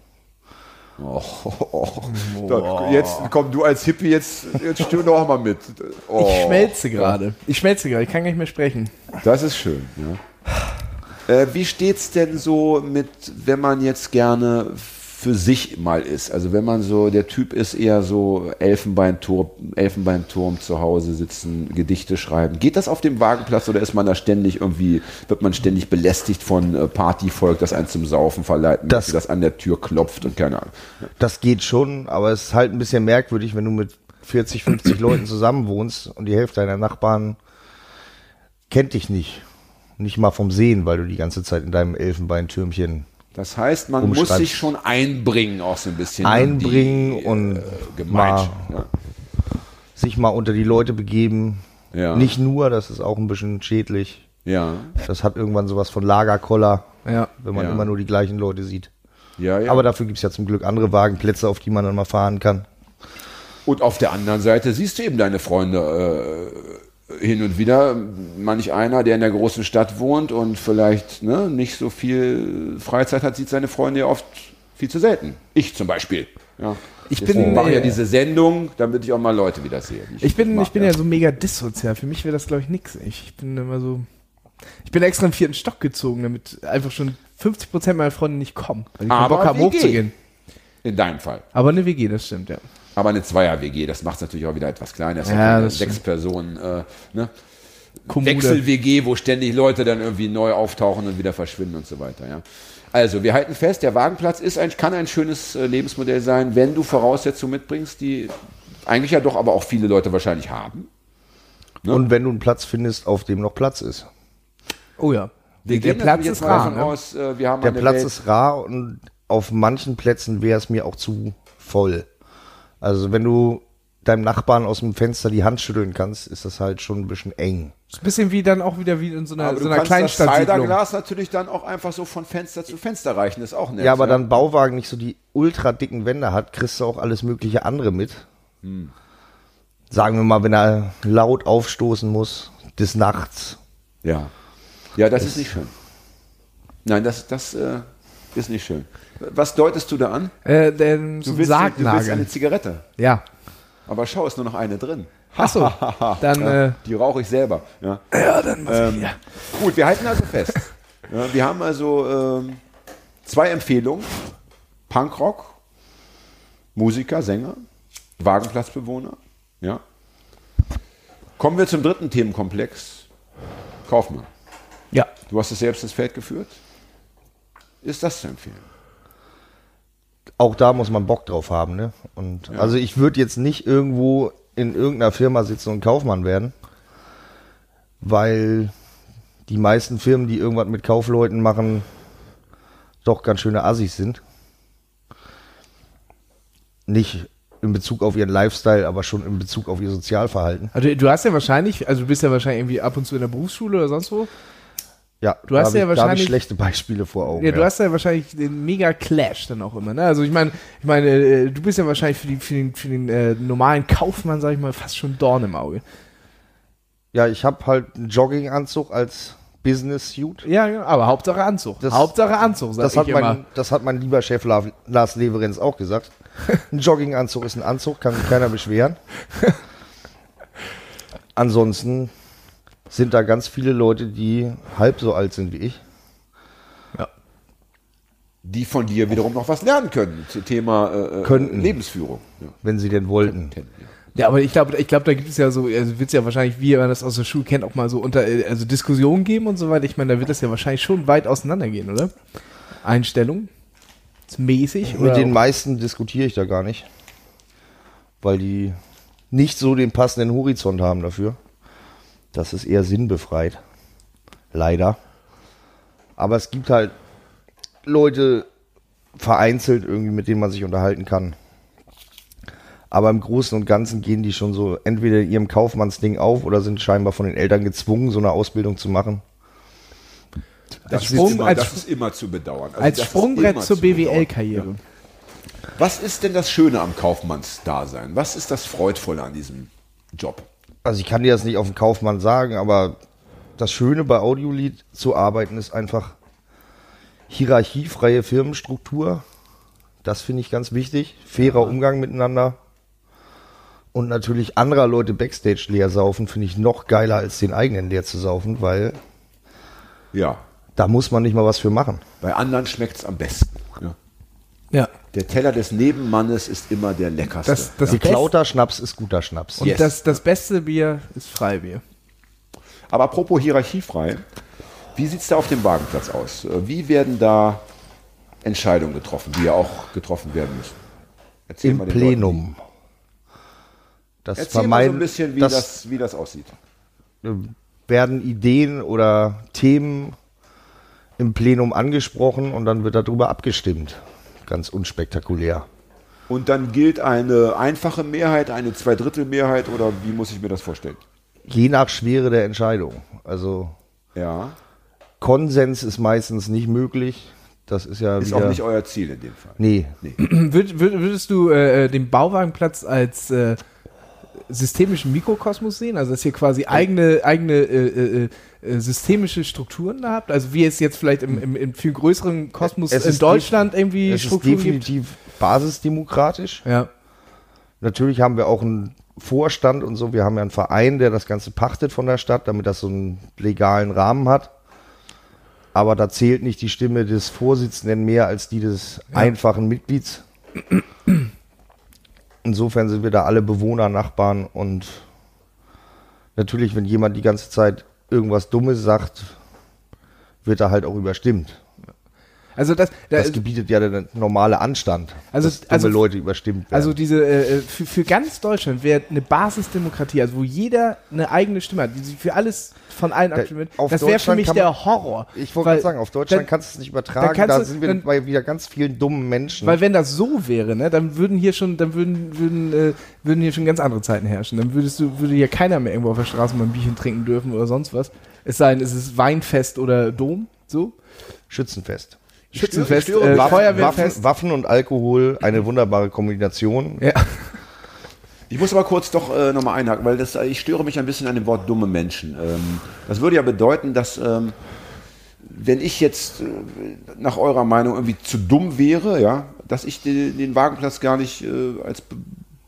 Oh, oh, oh. Da, jetzt komm du als Hippie, jetzt, jetzt stör doch mal mit. Oh, Ich schmelze gerade. Ich schmelze gerade, ich kann gar nicht mehr sprechen. Das ist schön, ja. Äh, wie steht's denn so mit, wenn man jetzt gerne für sich mal ist? Also wenn man so, der Typ ist eher so Elfenbeinturm, Elfenbeinturm zu Hause sitzen, Gedichte schreiben. Geht das auf dem Wagenplatz oder ist man da ständig irgendwie, wird man ständig belästigt von äh, Partyvolk, das einen zum Saufen verleiten, Das- das, das an der Tür klopft und keine Ahnung. Das geht schon, aber es ist halt ein bisschen merkwürdig, wenn du mit 40, 50 Leuten zusammen wohnst und die Hälfte deiner Nachbarn kennt dich nicht. Nicht mal vom Sehen, weil du die ganze Zeit in deinem Elfenbeintürmchen Das heißt, man muss sich schon einbringen, auch so ein bisschen. in einbringen die, und äh, Gemeinschaft. Ja. sich mal unter die Leute begeben. Ja. Nicht nur, das ist auch ein bisschen schädlich. Ja. Das hat irgendwann sowas von Lagerkoller, Ja. wenn man Ja. immer nur die gleichen Leute sieht. Ja, ja. Aber dafür gibt's ja zum Glück andere Wagenplätze, auf die man dann mal fahren kann. Und auf der anderen Seite siehst du eben deine Freunde äh, hin und wieder. Manch einer, der in der großen Stadt wohnt und vielleicht ne, nicht so viel Freizeit hat, sieht seine Freunde ja oft viel zu selten. Ich zum Beispiel. Ja. Ich Deswegen bin, mache ich ja äh, diese Sendung, damit ich auch mal Leute wieder sehe. die Ich bin, mag, ich bin ja so mega dissozial. Für mich wäre das, glaube ich, nix. Ich, ich bin immer so. Ich bin extra im vierten Stock gezogen, damit einfach schon 50% meiner Freunde nicht kommen. Weil keinen Aber Bock haben, WG. hochzugehen. In deinem Fall. Aber eine WG, das stimmt, ja. Aber eine Zweier-WG, das macht es natürlich auch wieder etwas kleiner. Das Ja, das sechs stimmt. Personen. Äh, ne? Wechsel-WG, wo ständig Leute dann irgendwie neu auftauchen und wieder verschwinden und so weiter. Ja. Also, wir halten fest, der Wagenplatz ist ein, kann ein schönes äh, Lebensmodell sein, wenn du Voraussetzungen mitbringst, die eigentlich ja doch aber auch viele Leute wahrscheinlich haben. Ne? Und wenn du einen Platz findest, auf dem noch Platz ist. Oh ja. Wir der Platz ist rar. Ne? aus, äh, wir haben Der Platz Welt, ist rar und auf manchen Plätzen wäre es mir auch zu voll. Also wenn du deinem Nachbarn aus dem Fenster die Hand schütteln kannst, ist das halt schon ein bisschen eng. Ist ein bisschen wie dann auch wieder wie in so einer, aber so du einer kannst das. Ciderglas natürlich dann auch einfach so von Fenster zu Fenster reichen, ist auch nett. Ja, aber dann Bauwagen nicht so die ultra dicken Wände hat, kriegst du auch alles mögliche andere mit. Hm. Sagen wir mal, wenn er laut aufstoßen muss, des Nachts. Ja. Ja, das ist nicht schön. Nein, das, das äh, ist nicht schön. Was deutest du da an? Äh, so Du willst, du willst eine Zigarette. Ja. Aber schau, ist nur noch eine drin. Achso. Dann, äh, Die rauche ich selber. Ja, ja dann muss ich, ja. Gut, wir halten also fest. Ja, wir haben also ähm, zwei Empfehlungen. Punkrock, Musiker, Sänger, Wagenplatzbewohner. Ja. Kommen wir zum dritten Themenkomplex. Kaufmann. ja. Du hast es selbst ins Feld geführt. Ist das zu empfehlen? Auch da muss man Bock drauf haben, ne? Und also ich würde jetzt nicht irgendwo in irgendeiner Firma sitzen und Kaufmann werden, weil die meisten Firmen, die irgendwas mit Kaufleuten machen, doch ganz schöne Assis sind. Nicht in Bezug auf ihren Lifestyle, aber schon in Bezug auf ihr Sozialverhalten. Also du hast ja wahrscheinlich, also du bist ja wahrscheinlich irgendwie ab und zu in der Berufsschule oder sonst wo. Ja, Du hast ja ich, wahrscheinlich- schlechte Beispiele vor Augen. Ja, du hast ja wahrscheinlich den mega Clash dann auch immer. Ne? Also ich meine, ich meine, äh, du bist ja wahrscheinlich für, die, für den, für den äh, normalen Kaufmann, sag ich mal, fast schon Dorn im Auge. ja, ich habe halt einen Jogginganzug als Business Suit. Ja, genau, aber Hauptsache Anzug. Das- Hauptsache Anzug, sag Das ich hat, immer. mein, das hat mein lieber Chef La- Lars Leverenz auch gesagt. Ein Jogginganzug ist ein Anzug, kann sich keiner beschweren. Ansonsten sind da ganz viele Leute, die halb so alt sind wie ich. Ja. die von dir wiederum noch was lernen können zum Thema äh, äh, Könnten. Lebensführung. Ja. wenn sie denn wollten. Ja, aber ich glaube, ich glaube, da gibt es ja so, also wird es ja wahrscheinlich, wie man das aus der Schule kennt, auch mal so unter, also Diskussionen geben und so weiter. Ich meine, da wird das ja wahrscheinlich schon weit auseinandergehen, oder? Einstellung? Mäßig? Mit oder den auch- meisten diskutiere ich da gar nicht, weil die nicht so den passenden Horizont haben dafür. Das ist eher sinnbefreit. Leider. Aber es gibt halt Leute vereinzelt irgendwie, mit denen man sich unterhalten kann. Aber im Großen und Ganzen gehen die schon so entweder in ihrem Kaufmannsding auf oder sind scheinbar von den Eltern gezwungen, so eine Ausbildung zu machen. Das, Sprung- ist immer, als- das ist immer zu bedauern. Also als Sprungbrett zur. BWL-Karriere. Was ist denn das Schöne am Kaufmannsdasein? Was ist das Freudvolle an diesem Job? Also ich kann dir das nicht auf den Kaufmann sagen, aber das Schöne bei Audiolied zu arbeiten ist einfach hierarchiefreie Firmenstruktur. Das finde ich ganz wichtig. Fairer Umgang miteinander. Und natürlich anderer Leute Backstage leer saufen, finde ich noch geiler, als den eigenen leer zu saufen, weil Ja, da muss man nicht mal was für machen. bei anderen schmeckt es am besten. Ja. Ja. Der Teller des Nebenmannes ist immer der leckerste. Das, das Best- Geklauter Schnaps ist guter Schnaps. und Yes. das, das beste Bier ist Freibier. Aber apropos hierarchiefrei, wie sieht es da auf dem Wagenplatz aus? Äh, Wie werden da Entscheidungen getroffen, die ja auch getroffen werden müssen? Erzähl Im mal den Plenum. Das Leuten. Erzähl mal so ein bisschen, wie das, das, wie das aussieht. werden Ideen oder Themen im Plenum angesprochen und dann wird darüber abgestimmt. Ganz unspektakulär. Und dann gilt eine einfache Mehrheit, eine Zweidrittelmehrheit oder wie muss ich mir das vorstellen? Je nach Schwere der Entscheidung. Also Ja, Konsens ist meistens nicht möglich. Das ist ja ist wieder, auch nicht euer Ziel in dem Fall. Nee, würd, würdest du äh, den Bauwagenplatz als äh, systemischen Mikrokosmos sehen? Also dass ihr quasi eigene, eigene äh, äh, äh, systemische Strukturen da habt? Also wie es jetzt vielleicht im, im, im viel größeren Kosmos Es in ist Deutschland irgendwie es ist Strukturen gibt? definitiv basisdemokratisch. Ja. Natürlich haben wir auch einen Vorstand und so. Wir haben ja einen Verein, der das Ganze pachtet von der Stadt, damit das so einen legalen Rahmen hat. Aber da zählt nicht die Stimme des Vorsitzenden mehr als die des einfachen Mitglieds. Insofern sind wir da alle Bewohner, Nachbarn und natürlich, wenn jemand die ganze Zeit irgendwas Dummes sagt, wird er halt auch überstimmt. Also das, da, Das gebietet ja der normale Anstand, Also- dass dumme also- Leute überstimmt werden. Also diese äh, für, für ganz Deutschland wäre eine Basisdemokratie, also wo jeder eine eigene Stimme hat, die sich für alles von allen Da- abstimmt. auf Das wäre für mich man- der Horror. Ich wollte gerade sagen, auf Deutschland dann- kannst du es nicht übertragen. Da sind wir dann- bei wieder ganz vielen dummen Menschen. Weil wenn das so wäre, ne, dann würden hier schon, dann würden, würden, äh, würden hier schon ganz andere Zeiten herrschen. Dann würdest du, würde hier keiner mehr irgendwo auf der Straße mal ein Bierchen trinken dürfen oder sonst was. Es sei denn, es ist Weinfest oder Dom, so. Schützenfest. Schützenfest, störe- äh, Waffen, Feuerwehrfest. Waffen, Waffen und Alkohol, eine wunderbare Kombination. Ja. Ich muss aber kurz doch äh, nochmal einhaken, weil das, ich störe mich ein bisschen an dem Wort dumme Menschen. Ähm, das würde ja bedeuten, dass ähm, wenn ich jetzt äh, nach eurer Meinung irgendwie zu dumm wäre, ja, dass ich den, den Wagenplatz gar nicht äh, als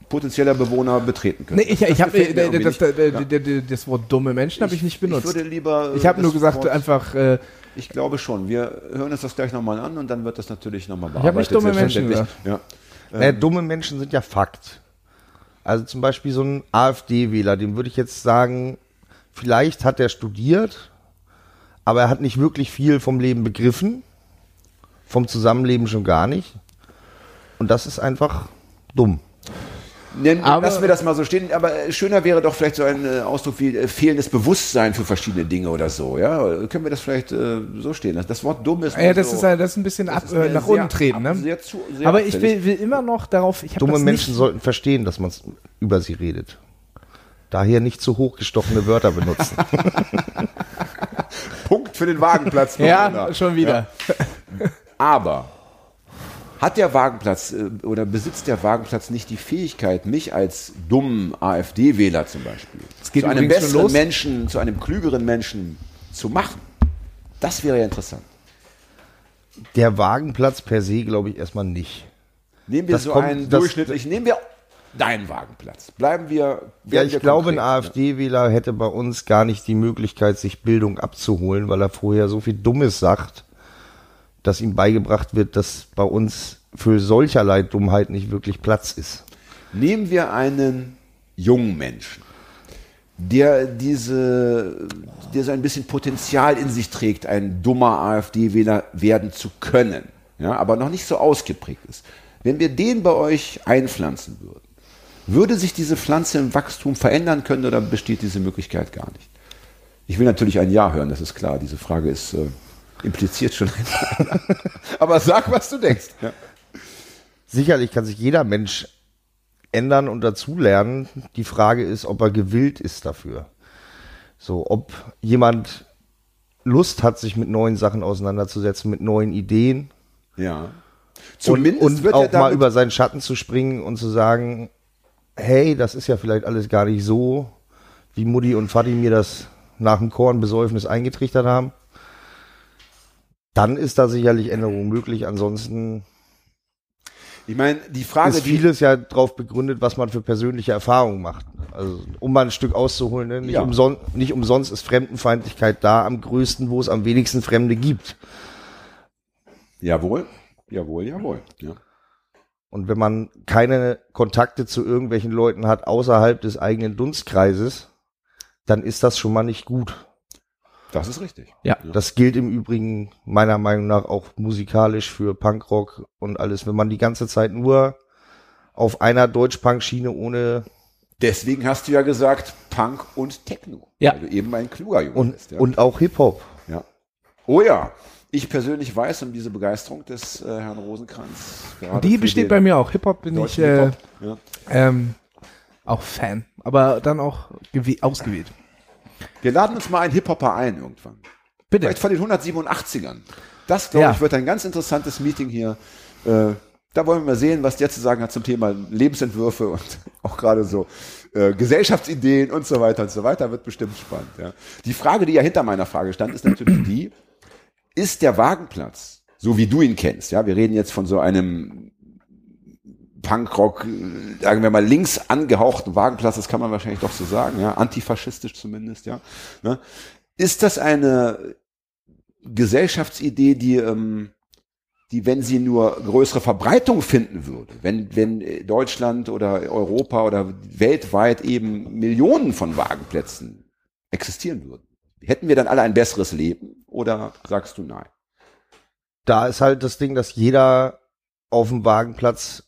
potenzieller Bewohner betreten könnte. Nee, ich, ich habe irgendwie das, das, Ja. das, das, das Wort dumme Menschen habe ich nicht benutzt. Ich würde lieber. äh, Ich habe nur das gesagt, Wort- einfach, äh, Ich glaube schon. Wir hören uns das gleich nochmal an und dann wird das natürlich nochmal hab nicht dumme Menschen selbstverständlich. Ja. Naja, dumme Menschen sind ja Fakt. Also zum Beispiel so ein AfD-Wähler, dem würde ich jetzt sagen, vielleicht hat er studiert, aber er hat nicht wirklich viel vom Leben begriffen, vom Zusammenleben schon gar nicht. Und das ist einfach dumm. Nennen, Aber- lassen wir das mal so stehen. Aber schöner wäre doch vielleicht so ein äh, Ausdruck wie äh, fehlendes Bewusstsein für verschiedene Dinge oder so. Ja, können wir das vielleicht äh, so stehen lassen? Das Wort dumm ist. ja, mir das so, ist, ein- das ist ein bisschen ab, ist äh, nach sehr unten treten. ab- Ne? sehr zu- sehr Aber ich will, will immer noch darauf, Dumme das Menschen nicht, sollten verstehen, dass man über sie redet. Daher nicht zu hochgestochene Wörter benutzen. Punkt für den Wagenplatz. Ja, schon wieder. Aber hat der Wagenplatz äh, oder besitzt der Wagenplatz nicht die Fähigkeit, mich als dummen AfD-Wähler zum Beispiel zu einem besseren. Menschen, zu einem klügeren Menschen zu machen? Das wäre ja interessant. Der Wagenplatz per se glaube ich erstmal nicht. Nehmen wir Das so kommt- einen das- durchschnittlichen, nehmen wir deinen Wagenplatz. Bleiben wir. Ja, ich wir glaube, ein AfD-Wähler hätte bei uns gar nicht die Möglichkeit, sich Bildung abzuholen, weil er vorher so viel Dummes sagt, dass ihm beigebracht wird, dass bei uns für solcherlei Dummheit nicht wirklich Platz ist. Nehmen wir einen jungen Menschen, der diese, der so ein bisschen Potenzial in sich trägt, ein dummer AfD-Wähler werden zu können, ja, aber noch nicht so ausgeprägt ist. Wenn wir den bei euch einpflanzen würden, würde sich diese Pflanze im Wachstum verändern können oder besteht diese Möglichkeit gar nicht? Ich will natürlich ein Ja hören, das ist klar. Diese Frage ist äh, impliziert schon Aber sag, was du denkst. Ja. Sicherlich kann sich jeder Mensch ändern und dazulernen. Die Frage ist, ob er gewillt ist dafür. So, ob jemand Lust hat, sich mit neuen Sachen auseinanderzusetzen, mit neuen Ideen. ja. und, und wird er auch mal über seinen Schatten zu springen und zu sagen, hey, das ist ja vielleicht alles gar nicht so, wie Mutti und Vati mir das nach dem Kornbesäufnis eingetrichtert haben. Dann ist da sicherlich Änderung möglich. Ansonsten Ich meine, die Frage, ist vieles ja darauf begründet, was man für persönliche Erfahrungen macht. Also um mal ein Stück auszuholen, ne? nicht, Ja. umson nicht umsonst ist Fremdenfeindlichkeit da am größten, wo es am wenigsten Fremde gibt. Jawohl, jawohl, jawohl. Ja. Und wenn man keine Kontakte zu irgendwelchen Leuten hat außerhalb des eigenen Dunstkreises, dann ist das schon mal nicht gut. Das ist richtig. Ja. Das gilt im Übrigen meiner Meinung nach auch musikalisch für Punkrock und alles. Wenn man die ganze Zeit nur auf einer Deutsch-Punk-Schiene ohne Deswegen hast du ja gesagt Punk und Techno. Ja. Weil du eben ein kluger Junge und, bist. Ja. und auch Hip-Hop. ja. Oh ja. Ich persönlich weiß um diese Begeisterung des äh, Herrn Rosenkranz. Die besteht bei mir auch. Hip-Hop bin ich äh, Hip-Hop. Ja. ähm, auch Fan. Aber dann auch ausgewählt. Wir laden uns mal einen Hip-Hopper ein irgendwann. Bitte. Vielleicht von den 187ern. Das, glaube Ja. ich, wird ein ganz interessantes Meeting hier. Äh, da wollen wir mal sehen, was der zu sagen hat zum Thema Lebensentwürfe und auch gerade so äh, Gesellschaftsideen und so weiter und so weiter. Wird bestimmt spannend. Ja. Die Frage, die ja hinter meiner Frage stand, ist natürlich die, ist der Wagenplatz, so wie du ihn kennst, ja, wir reden jetzt von so einem Punkrock, sagen wir mal links angehauchten Wagenplatz, das kann man wahrscheinlich doch so sagen, ja, antifaschistisch zumindest, ja. Ne? Ist das eine Gesellschaftsidee, die, ähm, die, wenn sie nur größere Verbreitung finden würde, wenn, wenn Deutschland oder Europa oder weltweit eben Millionen von Wagenplätzen existieren würden, hätten wir dann alle ein besseres Leben oder sagst du nein? Da ist halt das Ding, dass jeder auf dem Wagenplatz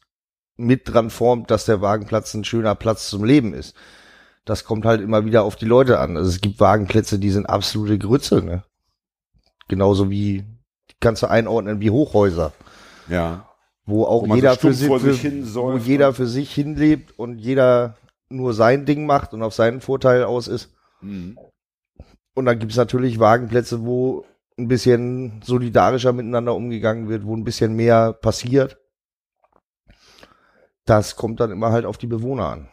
mit dran formt, dass der Wagenplatz ein schöner Platz zum Leben ist. Das kommt halt immer wieder auf die Leute an. Also es gibt Wagenplätze, die sind absolute Grütze, ne? Genauso wie, die kannst du einordnen wie Hochhäuser, Ja. wo auch Wo man so jeder, für, für, sich hin wo jeder für sich hinlebt und jeder nur sein Ding macht und auf seinen Vorteil aus ist. Mhm. Und dann gibt es natürlich Wagenplätze, wo ein bisschen solidarischer miteinander umgegangen wird, wo ein bisschen mehr passiert. Das kommt dann immer halt auf die Bewohner an.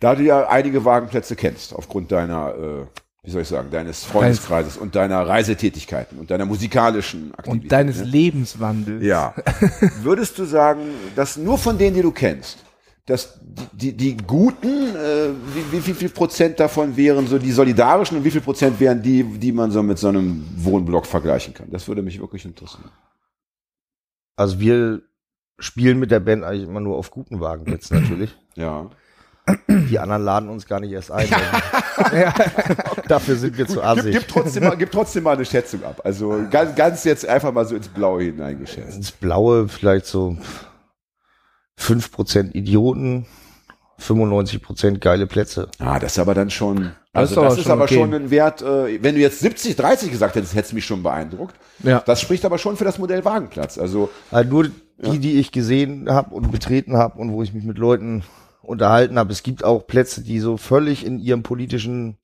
Da du ja einige Wagenplätze kennst, aufgrund deiner, äh, wie soll ich sagen, deines Freundeskreises und deiner Reisetätigkeiten und deiner musikalischen Aktivitäten. Und deines ne? Lebenswandels. Ja. Würdest du sagen, dass nur von denen, die du kennst, dass die, die, die Guten, äh, wie, wie, wie viel Prozent davon wären so die Solidarischen und wie viel Prozent wären die, die man so mit so einem Wohnblock vergleichen kann? Das würde mich wirklich interessieren. Also wir spielen mit der Band eigentlich immer nur auf guten Wagenplätzen natürlich. Ja. Die anderen laden uns gar nicht erst ein. Dafür sind wir zu Gib, assig. gib, trotzdem mal, gib trotzdem mal eine Schätzung ab. Also ganz, ganz jetzt einfach mal so ins Blaue hineingeschätzt. Ins Blaue vielleicht so 5% Idioten, 95% geile Plätze. Ah, das ist aber dann schon, Das ist also aber das ist schon aber okay. schon ein Wert, äh, wenn du jetzt 70, 30 gesagt hättest, hätte es mich schon beeindruckt. Ja. Das spricht aber schon für das Modell Wagenplatz. Also, Also nur die, die ich gesehen habe und betreten habe und wo ich mich mit Leuten unterhalten habe. Es gibt auch Plätze, die so völlig in ihrem politischen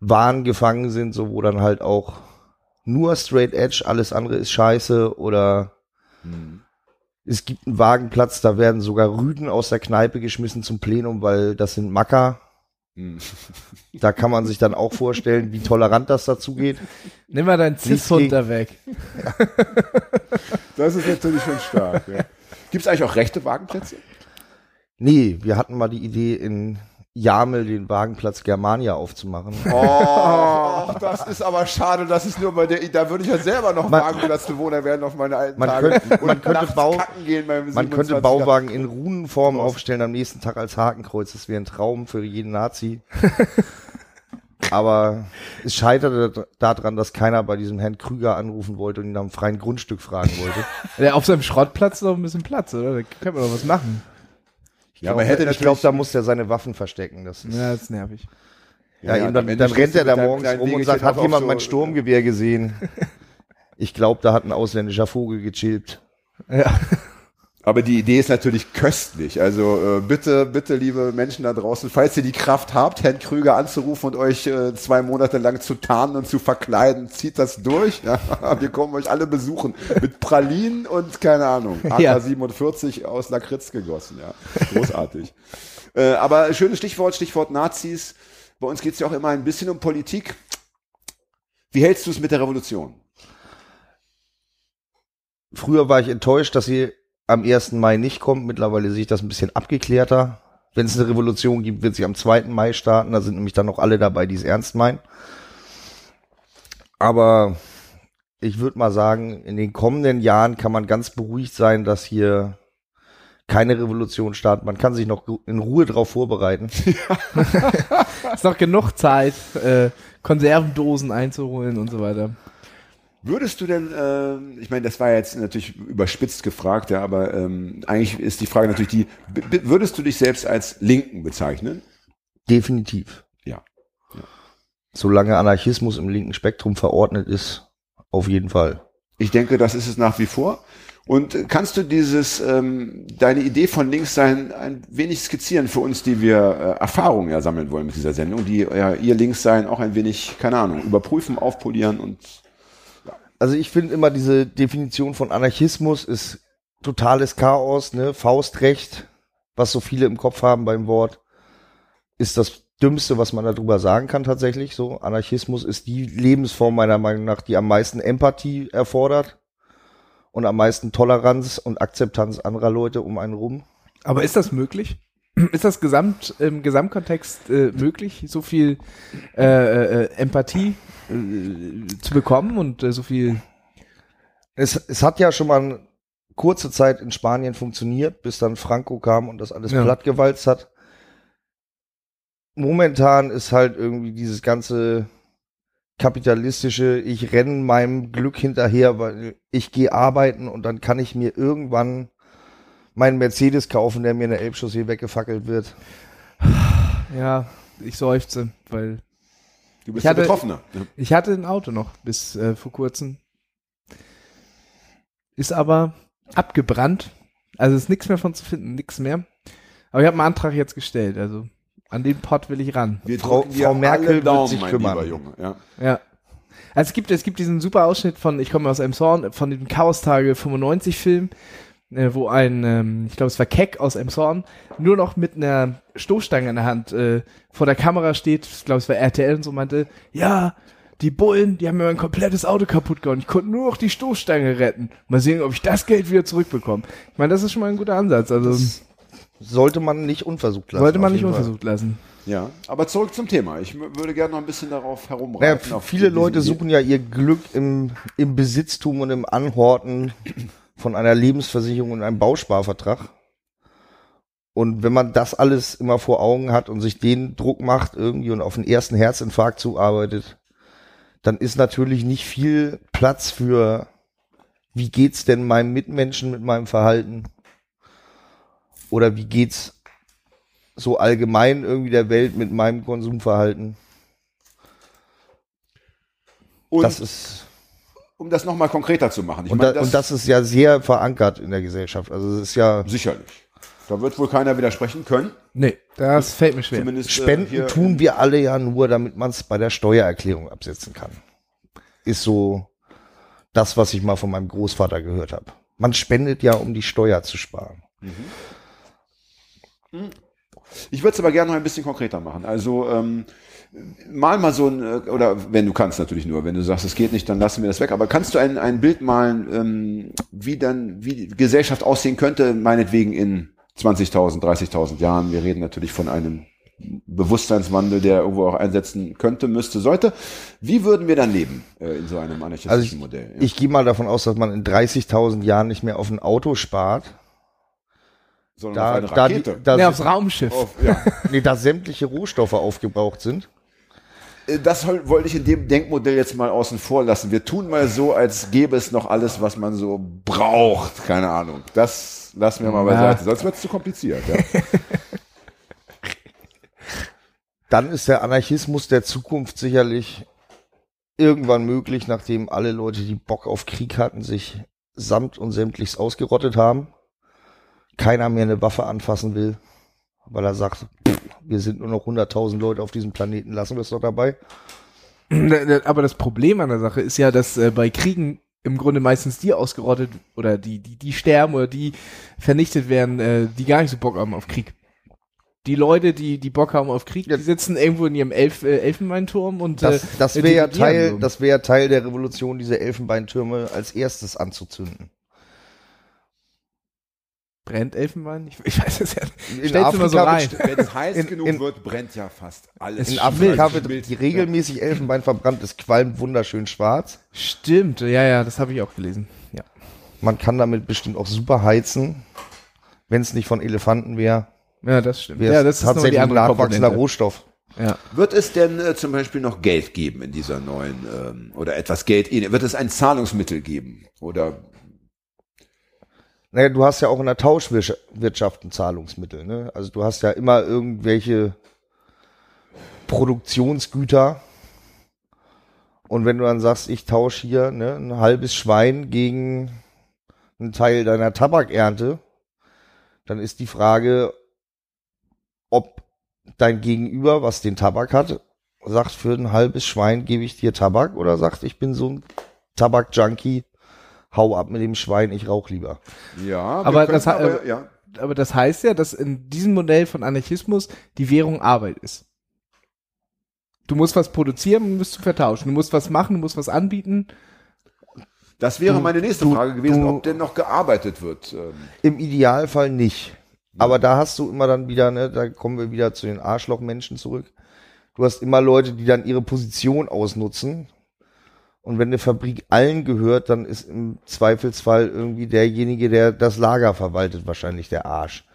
Wahn gefangen sind, so wo dann halt auch nur Straight Edge, alles andere ist scheiße oder es gibt einen Wagenplatz, da werden sogar Rüden aus der Kneipe geschmissen zum Plenum, weil das sind Macker. Hm. Da kann man sich dann auch vorstellen, wie tolerant das dazu geht. Nimm mal deinen Cis-Hund da weg. das ist natürlich schon stark. Ja. Gibt es eigentlich auch rechte Wagenplätze? Nee, wir hatten mal die Idee, in Jamel den Wagenplatz Germania aufzumachen. Oh, Ach, das ist aber schade, dass es nur bei der, da würde ich ja selber noch Man- Wagenplatzbewohner werden auf meine alten Man Tage. könnte- man Und könnte Bau- Man könnte 27er. Bauwagen in Runenform aufstellen, am nächsten Tag als Hakenkreuz. Das wäre ein Traum für jeden Nazi. Aber es scheiterte daran, dass keiner bei diesem Herrn Krüger anrufen wollte und ihn nach einem freien Grundstück fragen wollte. Der auf seinem Schrottplatz noch ein bisschen Platz, oder? Da können wir doch was machen. Ja, aber hätte ich natürlich, glaube, da muss er seine Waffen verstecken. Das ist, Ja, das ist nervig. ja, ja, eben, dann, dann rennt er da morgens rum und sagt, hat jemand so- mein Sturmgewehr gesehen? Ich glaube, da hat ein ausländischer Vogel gechillt. Ja. Aber die Idee ist natürlich köstlich. Also äh, bitte, bitte, liebe Menschen da draußen, falls ihr die Kraft habt, Herrn Krüger anzurufen und euch äh, zwei Monate lang zu tarnen und zu verkleiden, zieht das durch. Ja? Wir kommen euch alle besuchen mit Pralinen und keine Ahnung, Ja. AK-47 aus Lakritz gegossen. Ja, großartig. äh, aber schönes Stichwort, Stichwort Nazis. Bei uns geht es ja auch immer ein bisschen um Politik. Wie hältst du es mit der Revolution? Früher war ich enttäuscht, dass sie am 1. Mai nicht kommt. Mittlerweile sehe ich das ein bisschen abgeklärter. Wenn es eine Revolution gibt, wird sie am 2. Mai starten. Da sind nämlich dann noch alle dabei, die es ernst meinen. Aber ich würde mal sagen, in den kommenden Jahren kann man ganz beruhigt sein, dass hier keine Revolution startet. Man kann sich noch in Ruhe darauf vorbereiten. Ist noch genug Zeit, äh, Konservendosen einzuholen und so weiter. Würdest du denn, ähm, ich meine, das war jetzt natürlich überspitzt gefragt, ja, aber ähm, eigentlich ist die Frage natürlich die, würdest du dich selbst als Linken bezeichnen? Definitiv. Ja. Solange Anarchismus im linken Spektrum verordnet ist, auf jeden Fall. Ich denke, das ist es nach wie vor. Und äh, kannst du dieses, ähm, deine Idee von links sein, ein wenig skizzieren für uns, die wir äh, Erfahrungen ja sammeln wollen mit dieser Sendung, die ja, ihr links sein auch ein wenig, keine Ahnung, überprüfen, aufpolieren und Also ich finde immer diese Definition von Anarchismus ist totales Chaos, ne? Faustrecht, was so viele im Kopf haben beim Wort, ist das Dümmste, was man darüber sagen kann tatsächlich. So Anarchismus ist die Lebensform meiner Meinung nach, die am meisten Empathie erfordert und am meisten Toleranz und Akzeptanz anderer Leute um einen rum. Aber ist das möglich? Ist das Gesamt, im Gesamtkontext äh, möglich, so viel äh, äh, Empathie äh, zu bekommen und äh, so viel Es, es hat ja schon mal eine kurze Zeit in Spanien funktioniert, bis dann Franco kam und das alles Ja. plattgewalzt hat. Momentan ist halt irgendwie dieses ganze kapitalistische, ich renne meinem Glück hinterher, weil ich gehe arbeiten und dann kann ich mir irgendwann meinen Mercedes kaufen, der mir in der Elbchaussee weggefackelt wird. Ja, ich seufze, weil du bist Ich hatte- der Betroffene. ich hatte ein Auto noch bis äh, vor kurzem. Ist aber abgebrannt. Also ist nichts mehr von zu finden, nichts mehr. Aber ich habe einen Antrag jetzt gestellt, also an den Pott will ich ran. Wir Frau- Frau Merkel alle wird Daumen, sich mein kümmern. lieber Junge. Ja. Ja. Also es gibt, es gibt diesen super Ausschnitt von, ich komme aus Emshorn, von dem Chaos-Tage 95 Film, äh, wo ein, ähm, ich glaube es war Keck aus Emshorn, nur noch mit einer Stoßstange in der Hand äh, vor der Kamera steht, ich glaube es war RTL und so meinte, ja, die Bullen, die haben mir mein komplettes Auto kaputt gemacht. Ich konnte nur noch die Stoßstange retten. Mal sehen, ob ich das Geld wieder zurückbekomme. Ich meine, das ist schon mal ein guter Ansatz. Also Sollte man nicht unversucht lassen. sollte man nicht jeden Fall. unversucht lassen. ja, aber zurück zum Thema. Ich würde gerne noch ein bisschen darauf herumreiten. auf viele Leute suchen ja ihr Glück im, im Besitztum und im Anhorten von einer Lebensversicherung und einem Bausparvertrag. Und wenn man das alles immer vor Augen hat und sich den Druck macht irgendwie und auf den ersten Herzinfarkt zuarbeitet, dann ist natürlich nicht viel Platz für, wie geht's denn meinem Mitmenschen mit meinem Verhalten? Oder wie geht's so allgemein irgendwie der Welt mit meinem Konsumverhalten? Und das ist um das nochmal konkreter zu machen. Ich und, meine, da, und das ist ja sehr verankert in der Gesellschaft. Also es ist ja sicherlich. Da wird wohl keiner widersprechen können. Nee, das fällt mir schwer. Zumindest äh, Spenden hier tun wir alle ja nur, damit man es bei der Steuererklärung absetzen kann. Ist so das, was ich mal von meinem Großvater gehört habe. Man spendet ja, um die Steuer zu sparen. Ich würde es aber gerne noch ein bisschen konkreter machen. Also ähm, mal mal so ein, äh, oder wenn du kannst natürlich nur, wenn du sagst, es geht nicht, dann lassen wir das weg. Aber kannst du ein, ein Bild malen, ähm, wie dann, wie die Gesellschaft aussehen könnte, meinetwegen in 20.000, 30.000 Jahren? Wir reden natürlich von einem Bewusstseinswandel, der irgendwo auch einsetzen könnte, müsste, sollte. Wie würden wir dann leben äh, in so einem anarchistischen Also ich, Modell? Ja. ich gehe mal davon aus, dass man in 30.000 Jahren nicht mehr auf ein Auto spart. Sondern Da, auf eine da, die, Rakete. da, Ja, aufs Raumschiff. Auf, ja. nee, da sämtliche Rohstoffe aufgebraucht sind. Äh, Das wollte ich in dem Denkmodell jetzt mal außen vor lassen. Wir tun mal so, als gäbe es noch alles, was man so braucht. Keine Ahnung. Das lassen wir mal Ja. beiseite. Sonst wird es zu kompliziert. Ja. Dann ist der Anarchismus der Zukunft sicherlich irgendwann möglich, nachdem alle Leute, die Bock auf Krieg hatten, sich samt und sämtlichst ausgerottet haben. Keiner mehr eine Waffe anfassen will, weil er sagt, pff, wir sind nur noch 100.000 Leute auf diesem Planeten, lassen wir es doch dabei. Aber das Problem an der Sache ist ja, dass äh, bei Kriegen im Grunde meistens die ausgerottet oder die, die, die sterben oder die vernichtet werden, äh, die gar nicht so Bock haben auf Krieg. Die Leute, die, die Bock haben auf Krieg, Ja. die sitzen irgendwo in ihrem Elf, äh, Elfenbeinturm und Das, äh, das wäre ja Teil, das wäre Teil der Revolution, diese Elfenbeintürme als erstes anzuzünden. Brennt Elfenbein? Ich, ich weiß es ja nicht. In Stellst du mal so rein. Wenn es heiß In- genug in- wird, brennt ja fast alles. In Afrika wird regelmäßig Elfenbein verbrannt, es qualmt wunderschön schwarz. Stimmt, ja, ja, das habe ich auch gelesen. Ja. Man kann damit bestimmt auch super heizen. Wenn es nicht von Elefanten wäre, Ja, das stimmt. Ja, das ist tatsächlich ein nachwachsender. Rohstoff. Ja. Wird es denn äh, zum Beispiel noch Geld geben in dieser neuen ähm, oder etwas Geld? Wird es ein Zahlungsmittel geben oder Naja, du hast ja auch in der Tauschwirtschaft ein Zahlungsmittel. Ne? Also du hast ja immer irgendwelche Produktionsgüter. Und wenn du dann sagst, ich tausche hier ne, ein halbes Schwein gegen einen Teil deiner Tabakernte, dann ist die Frage, ob dein Gegenüber, was den Tabak hat, sagt, für ein halbes Schwein gebe ich dir Tabak oder sagt, ich bin so ein Tabak-Junkie, hau ab mit dem Schwein, ich rauch lieber. ja? Aber das hat- aber, ja. Aber das heißt ja, dass in diesem Modell von Anarchismus die Währung Arbeit ist. Du musst was produzieren und musst du vertauschen. Du musst was machen, du musst was anbieten. Das wäre Du- meine nächste du- Frage gewesen, du- ob denn noch gearbeitet wird. Ähm, Im Idealfall nicht. Aber da hast du immer dann wieder, ne, da kommen wir wieder zu den Arschlochmenschen zurück. Du hast immer Leute, die dann ihre Position ausnutzen. Und wenn eine Fabrik allen gehört, dann ist im Zweifelsfall irgendwie derjenige, der das Lager verwaltet, wahrscheinlich der Arsch.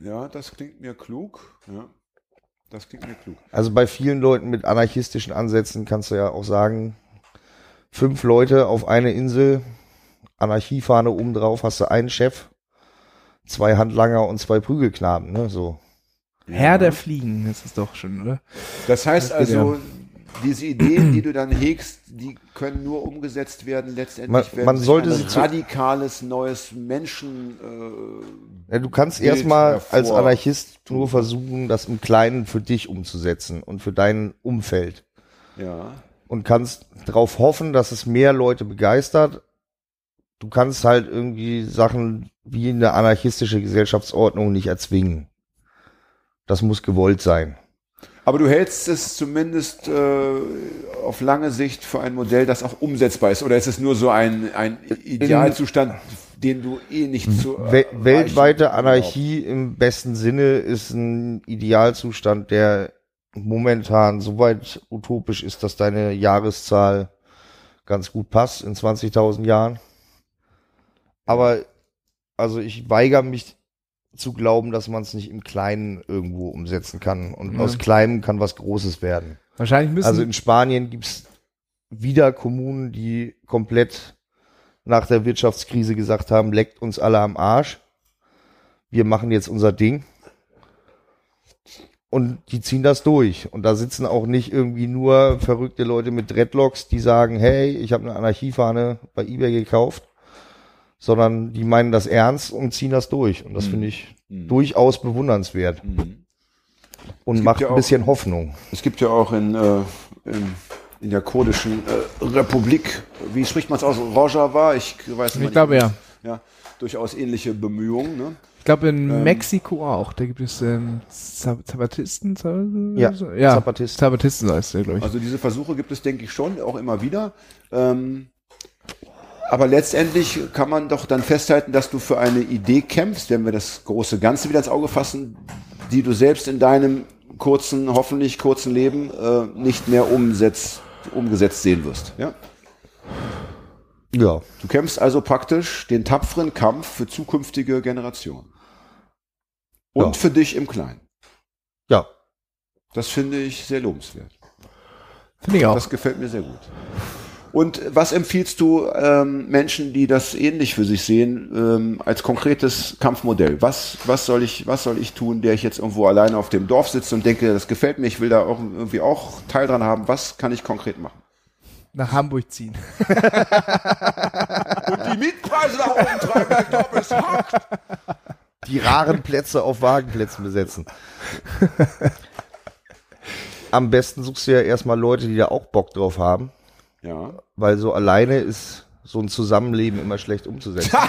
Ja, das klingt mir klug. Ja, das klingt mir klug. Also bei vielen Leuten mit anarchistischen Ansätzen kannst du ja auch sagen, fünf Leute auf eine Insel, Anarchiefahne oben drauf, hast du einen Chef, zwei Handlanger und zwei Prügelknaben, ne, so. Herr der Fliegen, das ist doch schon, oder? Das heißt Das also, diese Ideen, die du dann hegst, die können nur umgesetzt werden letztendlich, Man- wenn man sollte ein radikales neues Menschen äh, Ja, du kannst erstmal als Anarchist nur versuchen, das im Kleinen für dich umzusetzen und für dein Umfeld. ja. Und kannst darauf hoffen, dass es mehr Leute begeistert. Du kannst halt irgendwie Sachen wie eine anarchistische Gesellschaftsordnung nicht erzwingen. Das muss gewollt sein. Aber du hältst es zumindest äh, auf lange Sicht für ein Modell, das auch umsetzbar ist. Oder ist es nur so ein, ein Idealzustand, den du eh nicht zu We weltweite? Anarchie im besten Sinne ist ein Idealzustand, der momentan so weit utopisch ist, dass deine Jahreszahl ganz gut passt in 20.000 Jahren. Aber also ich weigere mich zu glauben, dass man es nicht im Kleinen irgendwo umsetzen kann. Und Ja. aus Kleinem kann was Großes werden. Wahrscheinlich müssen. Also in Spanien gibt's wieder Kommunen, die komplett nach der Wirtschaftskrise gesagt haben, leckt uns alle am Arsch. Wir machen jetzt unser Ding. Und die ziehen das durch. Und da sitzen auch nicht irgendwie nur verrückte Leute mit Dreadlocks, die sagen, hey, ich habe eine Anarchiefahne bei eBay gekauft, sondern die meinen das ernst und ziehen das durch. Und das finde ich durchaus bewundernswert Mhm. und macht ja ein auch- bisschen Hoffnung. Es gibt ja auch in, äh, in, in der kurdischen äh, Republik, wie spricht man es aus, Rojava, ich weiß ich glaube ja. ja. Durchaus ähnliche Bemühungen. Ne? Ich glaube in Ähm. Mexiko auch. Da gibt es ähm. Zap- Ja, ja. Zapatisten. Zapatisten heißt der, glaube ich. Also diese Versuche gibt es, denke ich, schon, auch immer wieder. Ähm, aber letztendlich kann man doch dann festhalten, dass du für eine Idee kämpfst, wenn wir das große Ganze wieder ins Auge fassen, die du selbst in deinem kurzen, hoffentlich kurzen Leben äh, nicht mehr umsetzt, umgesetzt sehen wirst. Ja? Ja. Du kämpfst also praktisch den tapferen Kampf für zukünftige Generationen. Und Ja. für dich im Kleinen. Ja. Das finde ich sehr lobenswert. Finde ich auch. Das gefällt mir sehr gut. Und was empfiehlst du ähm, Menschen, die das ähnlich für sich sehen, ähm, als konkretes Kampfmodell? Was, was, soll ich, was soll ich tun, der ich jetzt irgendwo alleine auf dem Dorf sitze und denke, das gefällt mir, ich will da auch irgendwie auch Teil dran haben. Was kann ich konkret machen? Nach Hamburg ziehen. Und die Mietpreise nach oben treiben, ich glaube, es hackt. Die raren Plätze auf Wagenplätzen besetzen. Am besten suchst du ja erstmal Leute, die da auch Bock drauf haben, Ja. weil so alleine ist so ein Zusammenleben immer schlecht umzusetzen.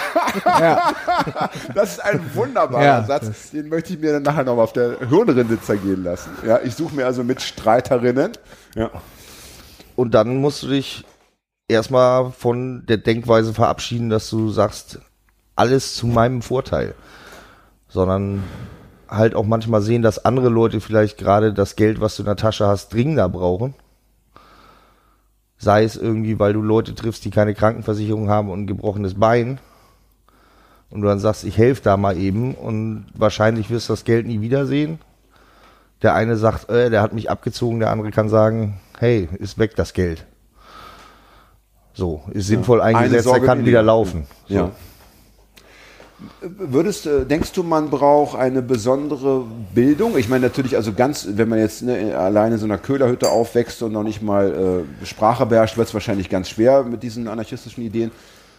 Das ist ein wunderbarer Ja, Satz. Den möchte ich mir dann nachher noch mal auf der Hirnrinde zergehen lassen. Ja, ich suche mir also Mitstreiterinnen. Ja. Und dann musst du dich erstmal von der Denkweise verabschieden, dass du sagst, alles zu meinem Vorteil. Sondern halt auch manchmal sehen, dass andere Leute vielleicht gerade das Geld, was du in der Tasche hast, dringender brauchen. Sei es irgendwie, weil du Leute triffst, die keine Krankenversicherung haben und ein gebrochenes Bein. Und du dann sagst, ich helfe da mal eben und wahrscheinlich wirst du das Geld nie wiedersehen. Der eine sagt, äh, der hat mich abgezogen, der andere kann sagen, hey, ist weg das Geld. So, ist sinnvoll Eine eingesetzt, er kann weniger. wieder laufen. So. Ja. Würdest, äh, denkst du, man braucht eine besondere Bildung? Ich meine natürlich, also ganz, wenn man jetzt ne, alleine in so einer Köhlerhütte aufwächst und noch nicht mal äh, Sprache beherrscht, wird es wahrscheinlich ganz schwer mit diesen anarchistischen Ideen.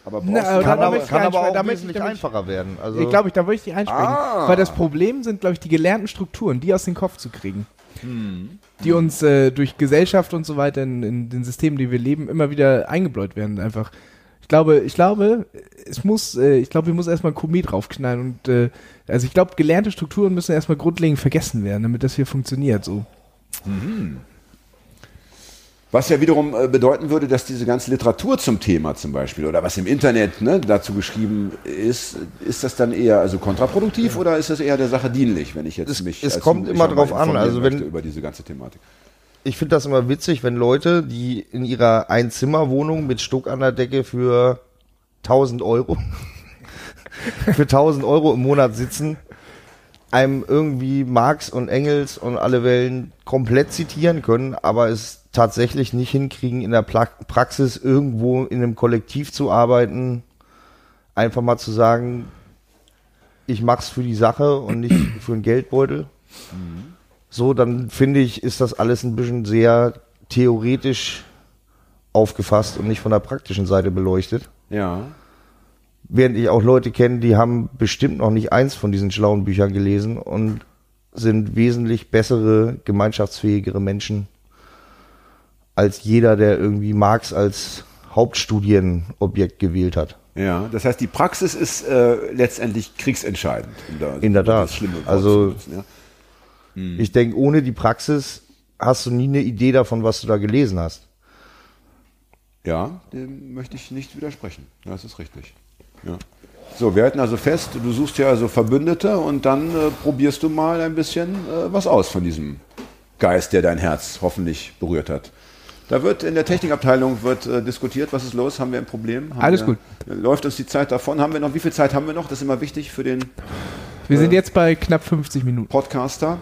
Aber brauchst Na, Kann, da aber, ich kann aber nicht- auch da möchte ich- wesentlich da möchte ich- einfacher werden. Also, Ich glaube, da würde ich dich einsprechen. Ah. Weil das Problem sind, glaube ich, die gelernten Strukturen, die aus dem Kopf zu kriegen. Hm. Die uns äh, durch Gesellschaft und so weiter in, in den Systemen, die wir leben, immer wieder eingebläut werden. Einfach. Ich glaube, ich glaube, es muss, äh, ich glaube, wir müssen erstmal Komet draufknallen und äh, also ich glaube, gelernte Strukturen müssen erstmal grundlegend vergessen werden, damit das hier funktioniert. So. Was ja wiederum äh, bedeuten würde, dass diese ganze Literatur zum Thema zum Beispiel oder was im Internet ne, dazu geschrieben ist, ist das dann eher also kontraproduktiv oder ist das eher der Sache dienlich, wenn ich jetzt Es- mich es als kommt immer drauf mal an, also wenn- über diese ganze Thematik? Ich finde das immer witzig, wenn Leute, die in ihrer Einzimmerwohnung mit Stuck an der Decke für 1000 Euro, für 1000 Euro im Monat sitzen, einem irgendwie Marx und Engels und alle Wellen komplett zitieren können, aber es tatsächlich nicht hinkriegen, in der Pla Praxis irgendwo in einem Kollektiv zu arbeiten, einfach mal zu sagen, ich mach's für die Sache und nicht für einen Geldbeutel. So, dann finde ich, ist das alles ein bisschen sehr theoretisch aufgefasst und nicht von der praktischen Seite beleuchtet. Ja. Während ich auch Leute kenne, die haben bestimmt noch nicht eins von diesen schlauen Büchern gelesen und sind wesentlich bessere, gemeinschaftsfähigere Menschen als jeder, der irgendwie Marx als Hauptstudienobjekt gewählt hat. Ja, das heißt, die Praxis ist äh, letztendlich kriegsentscheidend. Um da, In der um das Tat. Also- zu ja. Ich denke, ohne die Praxis hast du nie eine Idee davon, was du da gelesen hast. Ja, dem möchte ich nicht widersprechen. Das ist richtig. Ja. So, wir halten also fest, du suchst ja also Verbündete und dann äh, probierst du mal ein bisschen äh, was aus von diesem Geist, der dein Herz hoffentlich berührt hat. Da wird in der Technikabteilung wird äh, diskutiert, was ist los, haben wir ein Problem? Haben Alles wir, gut. Läuft uns die Zeit davon? Haben wir noch, wie viel Zeit haben wir noch? Das ist immer wichtig für den Wir sind jetzt bei knapp 50 Minuten. Podcaster.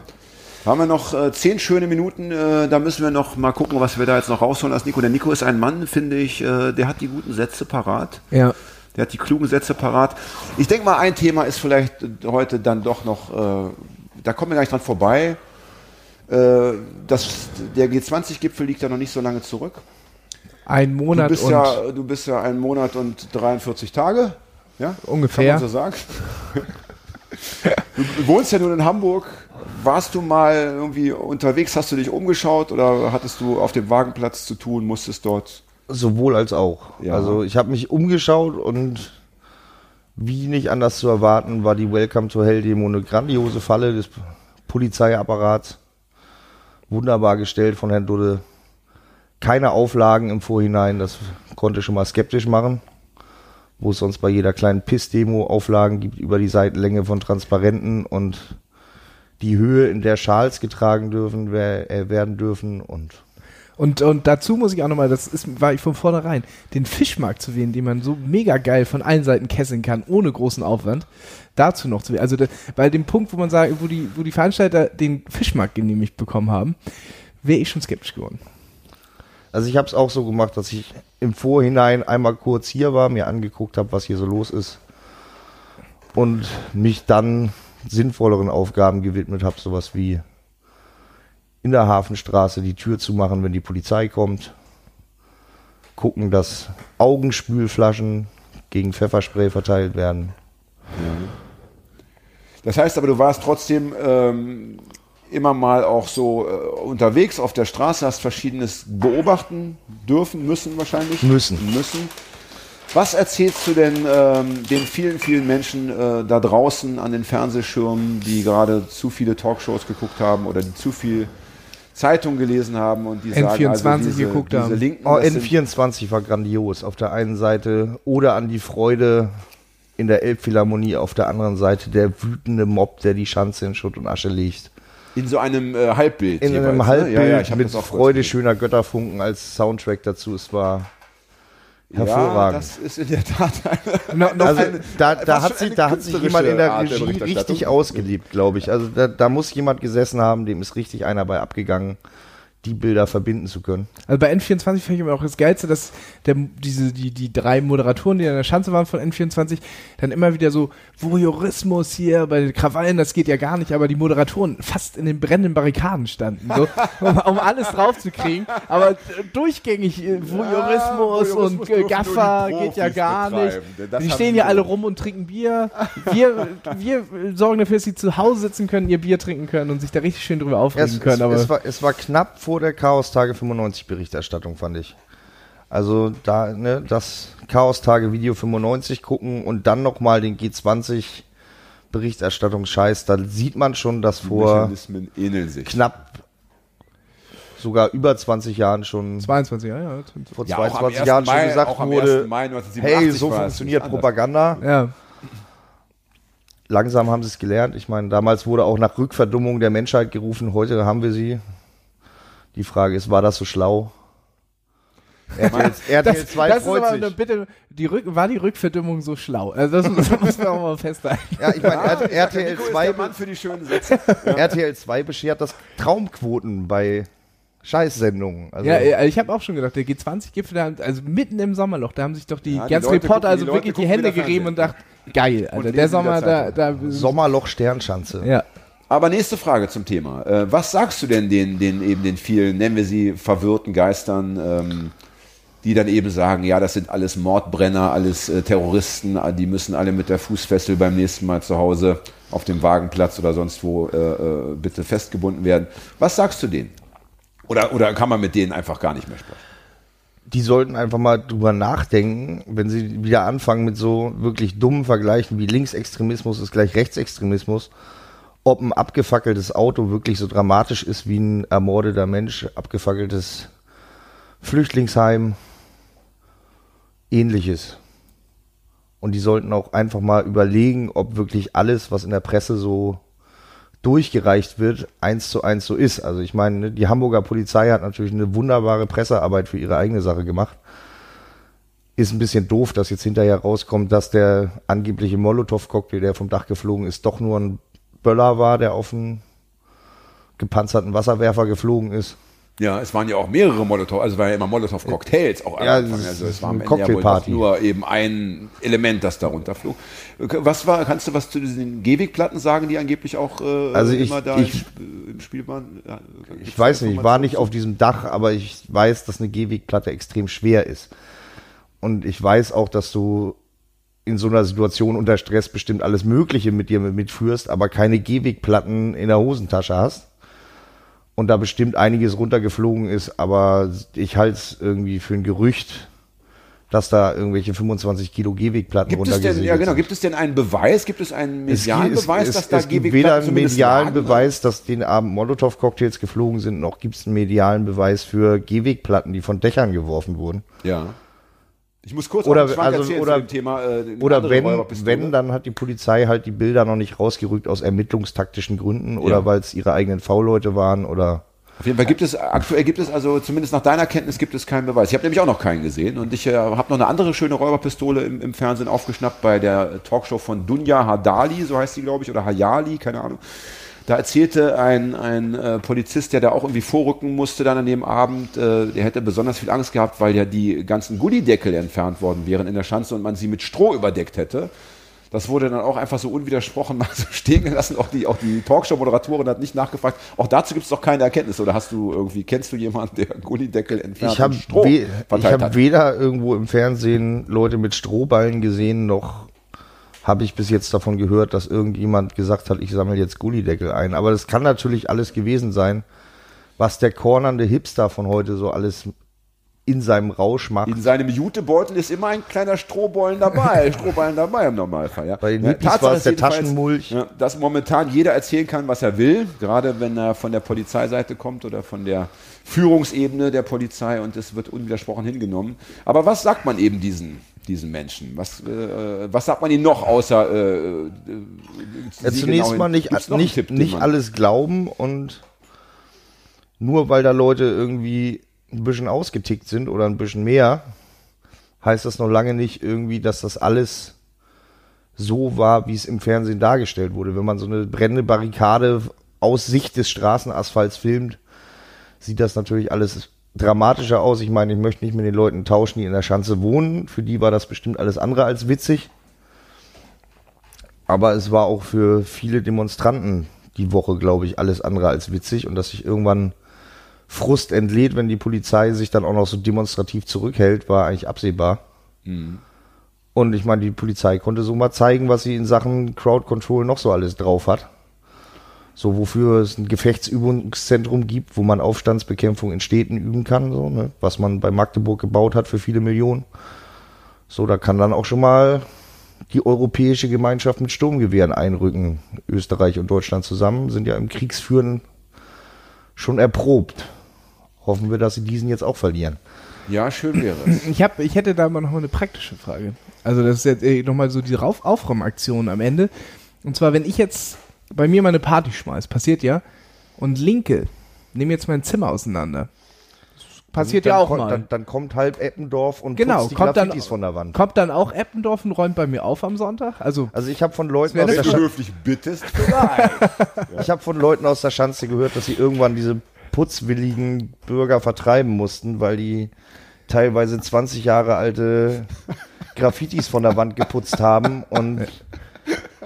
Haben wir noch äh, zehn schöne Minuten, äh, da müssen wir noch mal gucken, was wir da jetzt noch rausholen als Nico. Der Nico ist ein Mann, finde ich, äh, der hat die guten Sätze parat. Ja. Der hat die klugen Sätze parat. Ich denke mal, ein Thema ist vielleicht heute dann doch noch, äh, da kommen wir gar nicht dran vorbei. Äh, das, der G20-Gipfel liegt ja noch nicht so lange zurück. Ein Du Monat bist, und ja, du bist ja einen Monat und 43 Tage. Ja? Ungefähr. Kann man so sagen. Du, du wohnst ja nun in Hamburg. Warst du mal irgendwie unterwegs? Hast du dich umgeschaut oder hattest du auf dem Wagenplatz zu tun? Musstest dort. Sowohl als auch. Ja. Also ich habe mich umgeschaut und wie nicht anders zu erwarten, war die Welcome to Hell Demo eine grandiose Falle des Polizeiapparats. Wunderbar gestellt von Herrn Dudde. Keine Auflagen im Vorhinein, das konnte schon mal skeptisch machen. Wo es sonst bei jeder kleinen Piss-Demo Auflagen gibt über die Seitenlänge von Transparenten und die Höhe, in der Schals getragen dürfen, äh, werden dürfen und Und, und dazu muss ich auch nochmal, das ist, war ich von vornherein, den Fischmarkt zu wählen, den man so mega geil von allen Seiten kesseln kann, ohne großen Aufwand, dazu noch zu wählen. Also bei dem Punkt, wo man sagt, wo die, wo die Veranstalter den Fischmarkt genehmigt bekommen haben, wäre ich schon skeptisch geworden. Also ich habe es auch so gemacht, dass ich im Vorhinein einmal kurz hier war, mir angeguckt habe, was hier so los ist und mich dann sinnvolleren Aufgaben gewidmet habe, sowas wie in der Hafenstraße die Tür zu machen, wenn die Polizei kommt, gucken, dass Augenspülflaschen gegen Pfefferspray verteilt werden. Das heißt aber, du warst trotzdem ähm, immer mal auch so äh, unterwegs auf der Straße, hast verschiedenes beobachten dürfen, müssen wahrscheinlich. Müssen. Müssen. Was erzählst du denn ähm, den vielen, vielen Menschen äh, da draußen an den Fernsehschirmen, die gerade zu viele Talkshows geguckt haben oder die zu viel Zeitung gelesen haben und die sagen, also N24 diese, geguckt diese haben. Linken, Oh, das sind- N24 war grandios auf der einen Seite oder an die Freude in der Elbphilharmonie auf der anderen Seite der wütende Mob, der die Schanze in Schutt und Asche legt. in so einem äh, Halbbild. In jeweils, einem ne? Halbbild Ja, ja, ich hab mit Freude schöner Götterfunken als Soundtrack dazu. Es war Ja, hervorragend. das ist in der Tat eine, No, no, also eine- da, da, hat sich, eine da hat sich jemand in der Art Regie richtig ausgelebt, glaube ich. Also da, da muss jemand gesessen haben, dem ist richtig einer bei abgegangen, die Bilder verbinden zu können. Also bei N24 fand ich immer auch das Geilste, dass der, diese, die, die drei Moderatoren, die an der Schanze waren von N24, dann immer wieder so, Voyeurismus hier bei den Krawallen, das geht ja gar nicht, aber die Moderatoren fast in den brennenden Barrikaden standen, so, um, um alles draufzukriegen. Aber durchgängig äh, Voyeurismus Voyeurismus und äh, Gaffer geht ja gar nicht. Die stehen hier alle rum und trinken Bier. Wir, wir sorgen dafür, dass sie zu Hause sitzen können, ihr Bier trinken können und sich da richtig schön drüber aufregen Es, können. es, Aber es, war, es war knapp vor der Chaos Tage 95 Berichterstattung, fand ich. Also da, ne, das Chaos Tage Video 95 gucken und dann nochmal den G20 Berichterstattungsscheiß, da sieht man schon, dass vor knapp sogar über 20 Jahren schon 22, ja, ja. vor Ja, auch am 22 1. Jahren schon Mai- gesagt auch am wurde, 1. Mai 1987 hey, so funktioniert. Propaganda. Ja. Langsam haben sie es gelernt. Ich meine, damals wurde auch nach Rückverdummung der Menschheit gerufen, heute haben wir sie. Die Frage ist, war das so schlau? RTL, RTL Das, 2 das ist freut aber sich. eine Bitte, die Rück, war die Rückverdimmung so schlau? Also das, das muss man auch mal festhalten. Ja, ich meine, Ah, RTL, Nico ist 2, der Mann für die schönen Sätze. RTL 2 beschert das Traumquoten bei Scheißsendungen. Also, Ja, ja, ich habe auch schon gedacht, der G20-Gipfel, da- also mitten im Sommerloch, da haben sich doch die Ja, die ganzen Leute Reporter gucken- also die wirklich die Hände gerieben und dachten, geil, Alter, lesen der Sommer, da, da, Sommerloch Sternschanze. ja. Aber nächste Frage zum Thema. Äh, was sagst du denn den, den eben den vielen, nennen wir sie verwirrten Geistern, ähm, die dann eben sagen, ja, das sind alles Mordbrenner, alles äh, Terroristen, äh, die müssen alle mit der Fußfessel beim nächsten Mal zu Hause auf dem Wagenplatz oder sonst wo äh, äh, bitte festgebunden werden. Was sagst du denen? Oder, oder kann man mit denen einfach gar nicht mehr sprechen? die sollten einfach mal drüber nachdenken, wenn sie wieder anfangen mit so wirklich dummen Vergleichen wie Linksextremismus ist gleich Rechtsextremismus, ob ein abgefackeltes Auto wirklich so dramatisch ist wie ein ermordeter Mensch, abgefackeltes Flüchtlingsheim, ähnliches. Und die sollten auch einfach mal überlegen, ob wirklich alles, was in der Presse so durchgereicht wird, eins zu eins so ist. Also ich meine, ne, die Hamburger Polizei hat natürlich eine wunderbare Pressearbeit für ihre eigene Sache gemacht. Ist ein bisschen doof, dass jetzt hinterher rauskommt, dass der angebliche Molotow-Cocktail, der vom Dach geflogen ist, doch nur ein Böller war, der auf einen gepanzerten Wasserwerfer geflogen ist. Ja, es waren ja auch mehrere Molotow, also es waren ja immer Molotow-Cocktails auch Ja, Anfang. Also es war am Ende ja wohl nur eben ein Element, das darunter flog. Was war, kannst du was zu diesen Gehwegplatten sagen, die angeblich auch äh, Also ich- immer da ich- im, Spiel waren? Ja, Ich weiß nicht, ich war nicht auf diesem Dach, aber ich weiß, dass eine Gehwegplatte extrem schwer ist. Und ich weiß auch, dass du in so einer Situation unter Stress bestimmt alles Mögliche mit dir mitführst, aber keine Gehwegplatten in der Hosentasche hast. Und da bestimmt einiges runtergeflogen ist, aber ich halte es irgendwie für ein Gerücht, dass da irgendwelche 25 Kilo Gehwegplatten Gibt es denn, runtergesegelt ja genau, sind. gibt es denn einen Beweis, gibt es einen Es medialen gibt- Beweis, es, dass da es gibt weder einen medialen? Beweis, dass den Abend Molotow-Cocktails geflogen sind, noch gibt es einen medialen Beweis für Gehwegplatten, die von Dächern geworfen wurden. Ja. Ich muss kurz Oder- also- erzählen oder- zu dem Thema. Äh, Oder wenn, wenn, dann hat die Polizei halt die Bilder noch nicht rausgerückt aus ermittlungstaktischen Gründen oder Ja. weil es ihre eigenen V-Leute waren oder. Auf jeden Fall gibt es, aktuell gibt es also, zumindest nach deiner Kenntnis, gibt es keinen Beweis. Ich habe nämlich auch noch keinen gesehen und ich äh, habe noch eine andere schöne Räuberpistole im, im Fernsehen aufgeschnappt bei der Talkshow von Dunja Hadali, so heißt sie, glaube ich, oder Hayali, keine Ahnung. Da erzählte ein, ein äh, Polizist, der da auch irgendwie vorrücken musste dann an dem Abend, äh, der hätte besonders viel Angst gehabt, weil ja die ganzen Gullideckel entfernt worden wären in der Schanze und man sie mit Stroh überdeckt hätte. Das wurde dann auch einfach so unwidersprochen mal so stehen gelassen. Auch die, auch die Talkshow-Moderatorin hat nicht nachgefragt. Auch dazu gibt es doch keine Erkenntnis. Oder hast du irgendwie, kennst du jemanden, der Gullideckel entfernt Ich habe und Stroh we ich hab hat? weder irgendwo im Fernsehen Leute mit Strohballen gesehen, noch habe ich bis jetzt davon gehört, dass irgendjemand gesagt hat, ich sammle jetzt Gullideckel ein. Aber das kann natürlich alles gewesen sein, was der cornernde Hipster von heute so alles in seinem Rausch macht. In seinem Jutebeutel ist immer ein kleiner Strohballen dabei, Strohballen dabei im Normalfall. Ja. Bei den Ja, Hippies war es der Taschenmulch. Ja, dass momentan jeder erzählen kann, was er will, gerade wenn er von der Polizeiseite kommt oder von der Führungsebene der Polizei und es wird unwidersprochen hingenommen. Aber was sagt man eben diesen, diesen Menschen? Was, äh, was sagt man ihnen noch außer äh, äh, Ja, zunächst genau mal nicht, nicht, Tipp, nicht alles glauben und nur weil da Leute irgendwie ein bisschen ausgetickt sind oder ein bisschen mehr, heißt das noch lange nicht irgendwie, dass das alles so war, wie es im Fernsehen dargestellt wurde. Wenn man so eine brennende Barrikade aus Sicht des Straßenasphalts filmt, sieht das natürlich alles dramatischer aus. Ich meine, ich möchte nicht mit den Leuten tauschen, die in der Schanze wohnen. Für die war das bestimmt alles andere als witzig. Aber es war auch für viele Demonstranten die Woche, glaube ich, alles andere als witzig und dass sich irgendwann Frust entlädt, wenn die Polizei sich dann auch noch so demonstrativ zurückhält, war eigentlich absehbar. Und ich meine, die Polizei konnte so mal zeigen, was sie in Sachen Crowd Control noch so alles drauf hat. So, wofür es ein Gefechtsübungszentrum gibt, wo man Aufstandsbekämpfung in Städten üben kann, so, ne? was man bei Magdeburg gebaut hat für viele Millionen. So, da kann dann auch schon mal die europäische Gemeinschaft mit Sturmgewehren einrücken. Österreich und Deutschland zusammen sind ja im Kriegsführen schon erprobt. Hoffen wir, dass sie diesen jetzt auch verlieren. Ja, schön wäre es. Ich, hab, ich hätte da mal noch mal eine praktische Frage. Also das ist jetzt äh, nochmal so die Rauf Aufräumaktion am Ende. Und zwar, wenn ich jetzt bei mir mal eine Party schmeiß, passiert ja, und Linke, nehmen jetzt mein Zimmer auseinander. Passiert dann ja auch kommt, mal. Dann, dann kommt halb Eppendorf und genau, putzt die kommt dann, Graffitis von der Wand. kommt dann auch Eppendorf und räumt bei mir auf am Sonntag? Also, Also ich habe von Leuten aus der Wenn du Scha- höflich bittest, ich habe von Leuten aus der Schanze gehört, dass sie irgendwann diese putzwilligen Bürger vertreiben mussten, weil die teilweise 20 Jahre alte Graffitis von der Wand geputzt haben und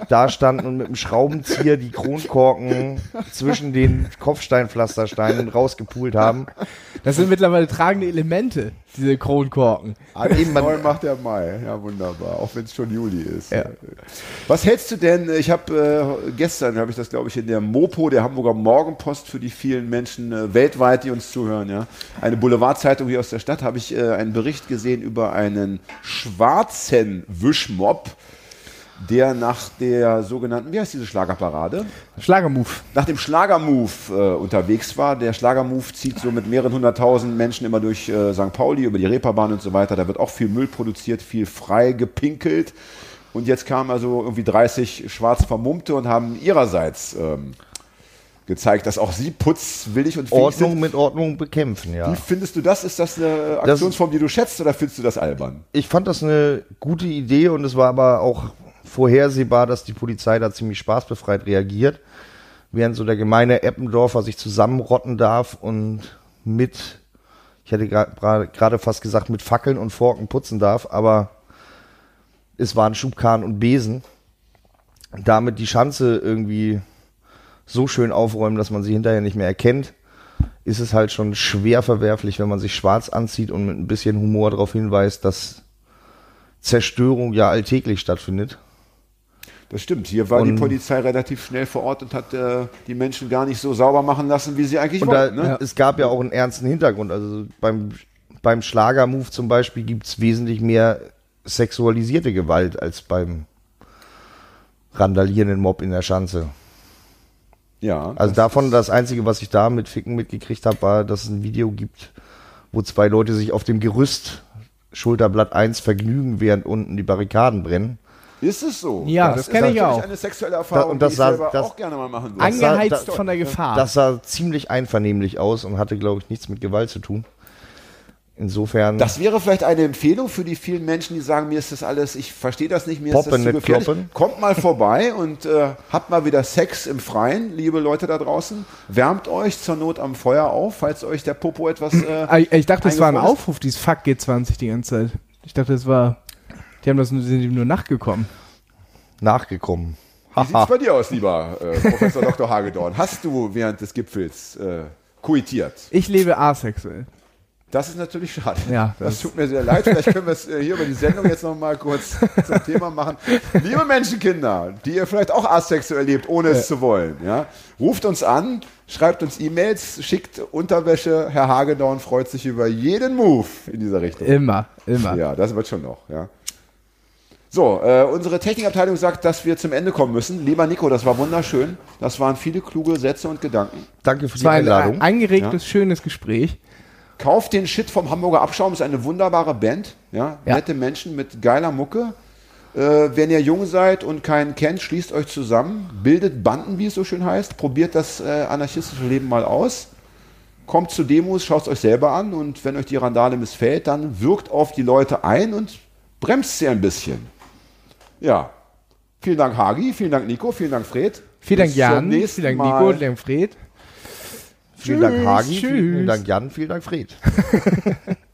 da standen und mit dem Schraubenzieher die Kronkorken zwischen den Kopfsteinpflastersteinen rausgepult haben. das sind mittlerweile tragende Elemente, diese Kronkorken. Eben, man- Neu macht der Mai. Ja, wunderbar. Auch wenn es schon Juli ist. Ja. Was hältst du denn? Ich habe äh, gestern habe ich das glaube ich in der Mopo der Hamburger Morgenpost für die vielen Menschen äh, weltweit, die uns zuhören, ja, eine Boulevardzeitung hier aus der Stadt, habe ich äh, einen Bericht gesehen über einen schwarzen Wischmob, der nach der sogenannten, wie heißt diese Schlagerparade? Schlagermove. nach dem Schlagermove äh, unterwegs war. Der Schlagermove zieht so mit mehreren hunderttausend Menschen immer durch äh, St. Pauli, über die Reeperbahn und so weiter. Da wird auch viel Müll produziert, viel frei gepinkelt. Und jetzt kamen also irgendwie 30 schwarz Vermummte und haben ihrerseits ähm, gezeigt, dass auch sie putzwillig und Ordnung sind. mit Ordnung bekämpfen, ja. Wie findest du das? Ist das eine Aktionsform, die du schätzt oder findest du das albern? Ich fand das eine gute Idee und es war aber auch vorhersehbar, dass die Polizei da ziemlich spaßbefreit reagiert. Während so der gemeine Eppendorfer sich zusammenrotten darf und mit, ich hätte gerade fast gesagt, mit Fackeln und Forken putzen darf, aber es waren Schubkarren und Besen. Damit die Schanze irgendwie so schön aufräumen, dass man sie hinterher nicht mehr erkennt, ist es halt schon schwer verwerflich, wenn man sich schwarz anzieht und mit ein bisschen Humor darauf hinweist, dass Zerstörung ja alltäglich stattfindet. Das stimmt. Hier war die Und- Polizei relativ schnell vor Ort und hat äh, die Menschen gar nicht so sauber machen lassen, wie sie eigentlich Und da, wollten. Ne? es gab ja auch einen ernsten Hintergrund. Also beim, beim Schlagermove zum Beispiel gibt's wesentlich mehr sexualisierte Gewalt als beim randalierenden Mob in der Schanze. Ja. Also davon, das Einzige, was ich da mit Ficken mitgekriegt habe, war, dass es ein Video gibt, wo zwei Leute sich auf dem Gerüst Schulterblatt 1 Vergnügen, während unten die Barrikaden brennen. Ist es so? Ja, das ist kenn ich auch. eine sexuelle Erfahrung, und das die ich sah- selber das- auch gerne mal machen würde. Ange- Angeheizt da- von der Gefahr. Das sah ziemlich einvernehmlich aus und hatte, glaube ich, nichts mit Gewalt zu tun. Insofern. Das wäre vielleicht eine Empfehlung für die vielen Menschen, die sagen, mir ist das alles, ich verstehe das nicht, mir Poppen, ist das zu gefährlich. kloppen. Kommt mal vorbei und äh, habt mal wieder Sex im Freien, liebe Leute da draußen. Wärmt euch zur Not am Feuer auf, falls euch der Popo etwas... Äh, ich, ich dachte, das war ein. Aufruf, dieses Fuck G20 die ganze Zeit. Ich dachte, das war. Die haben das nur, sind ihm nur nachgekommen. nachgekommen. Wie sieht's bei dir aus, lieber äh, Professor Dr. Hagedorn? Hast du während des Gipfels äh, kuitiert? Ich lebe asexuell. Das ist natürlich schade. Ja, das, das- tut mir sehr leid. Vielleicht können wir es äh, hier über die Sendung jetzt noch mal kurz zum Thema machen. Liebe Menschenkinder, die ihr vielleicht auch asexuell lebt, ohne es zu wollen, ja, ruft uns an, schreibt uns E-Mails, schickt Unterwäsche. Herr Hagedorn freut sich über jeden Move in dieser Richtung. Immer, immer. Ja, das wird schon noch, ja. So, äh, unsere Technikabteilung sagt, dass wir zum Ende kommen müssen. Lieber Nico, das war wunderschön. Das waren viele kluge Sätze und Gedanken. Danke für Es die war ein Einladung. angeregtes, schönes Gespräch. Kauft den Shit vom Hamburger Abschaum, ist eine wunderbare Band. Ja? Ja. Nette Menschen mit geiler Mucke. Äh, wenn ihr jung seid und keinen kennt, schließt euch zusammen, bildet Banden, wie es so schön heißt, probiert das äh, anarchistische Leben mal aus, kommt zu Demos, schaut es euch selber an und wenn euch die Randale missfällt, dann wirkt auf die Leute ein und bremst sie ein bisschen. Ja. Vielen Dank, Hagi, vielen Dank, Nico, vielen Dank, Fred. Vielen Dank, Jan. Vielen Dank, Mal. Nico. Vielen Dank, Fred. Vielen Dank, Hagi. tschüss. Vielen Dank, Jan. Vielen Dank, Fred.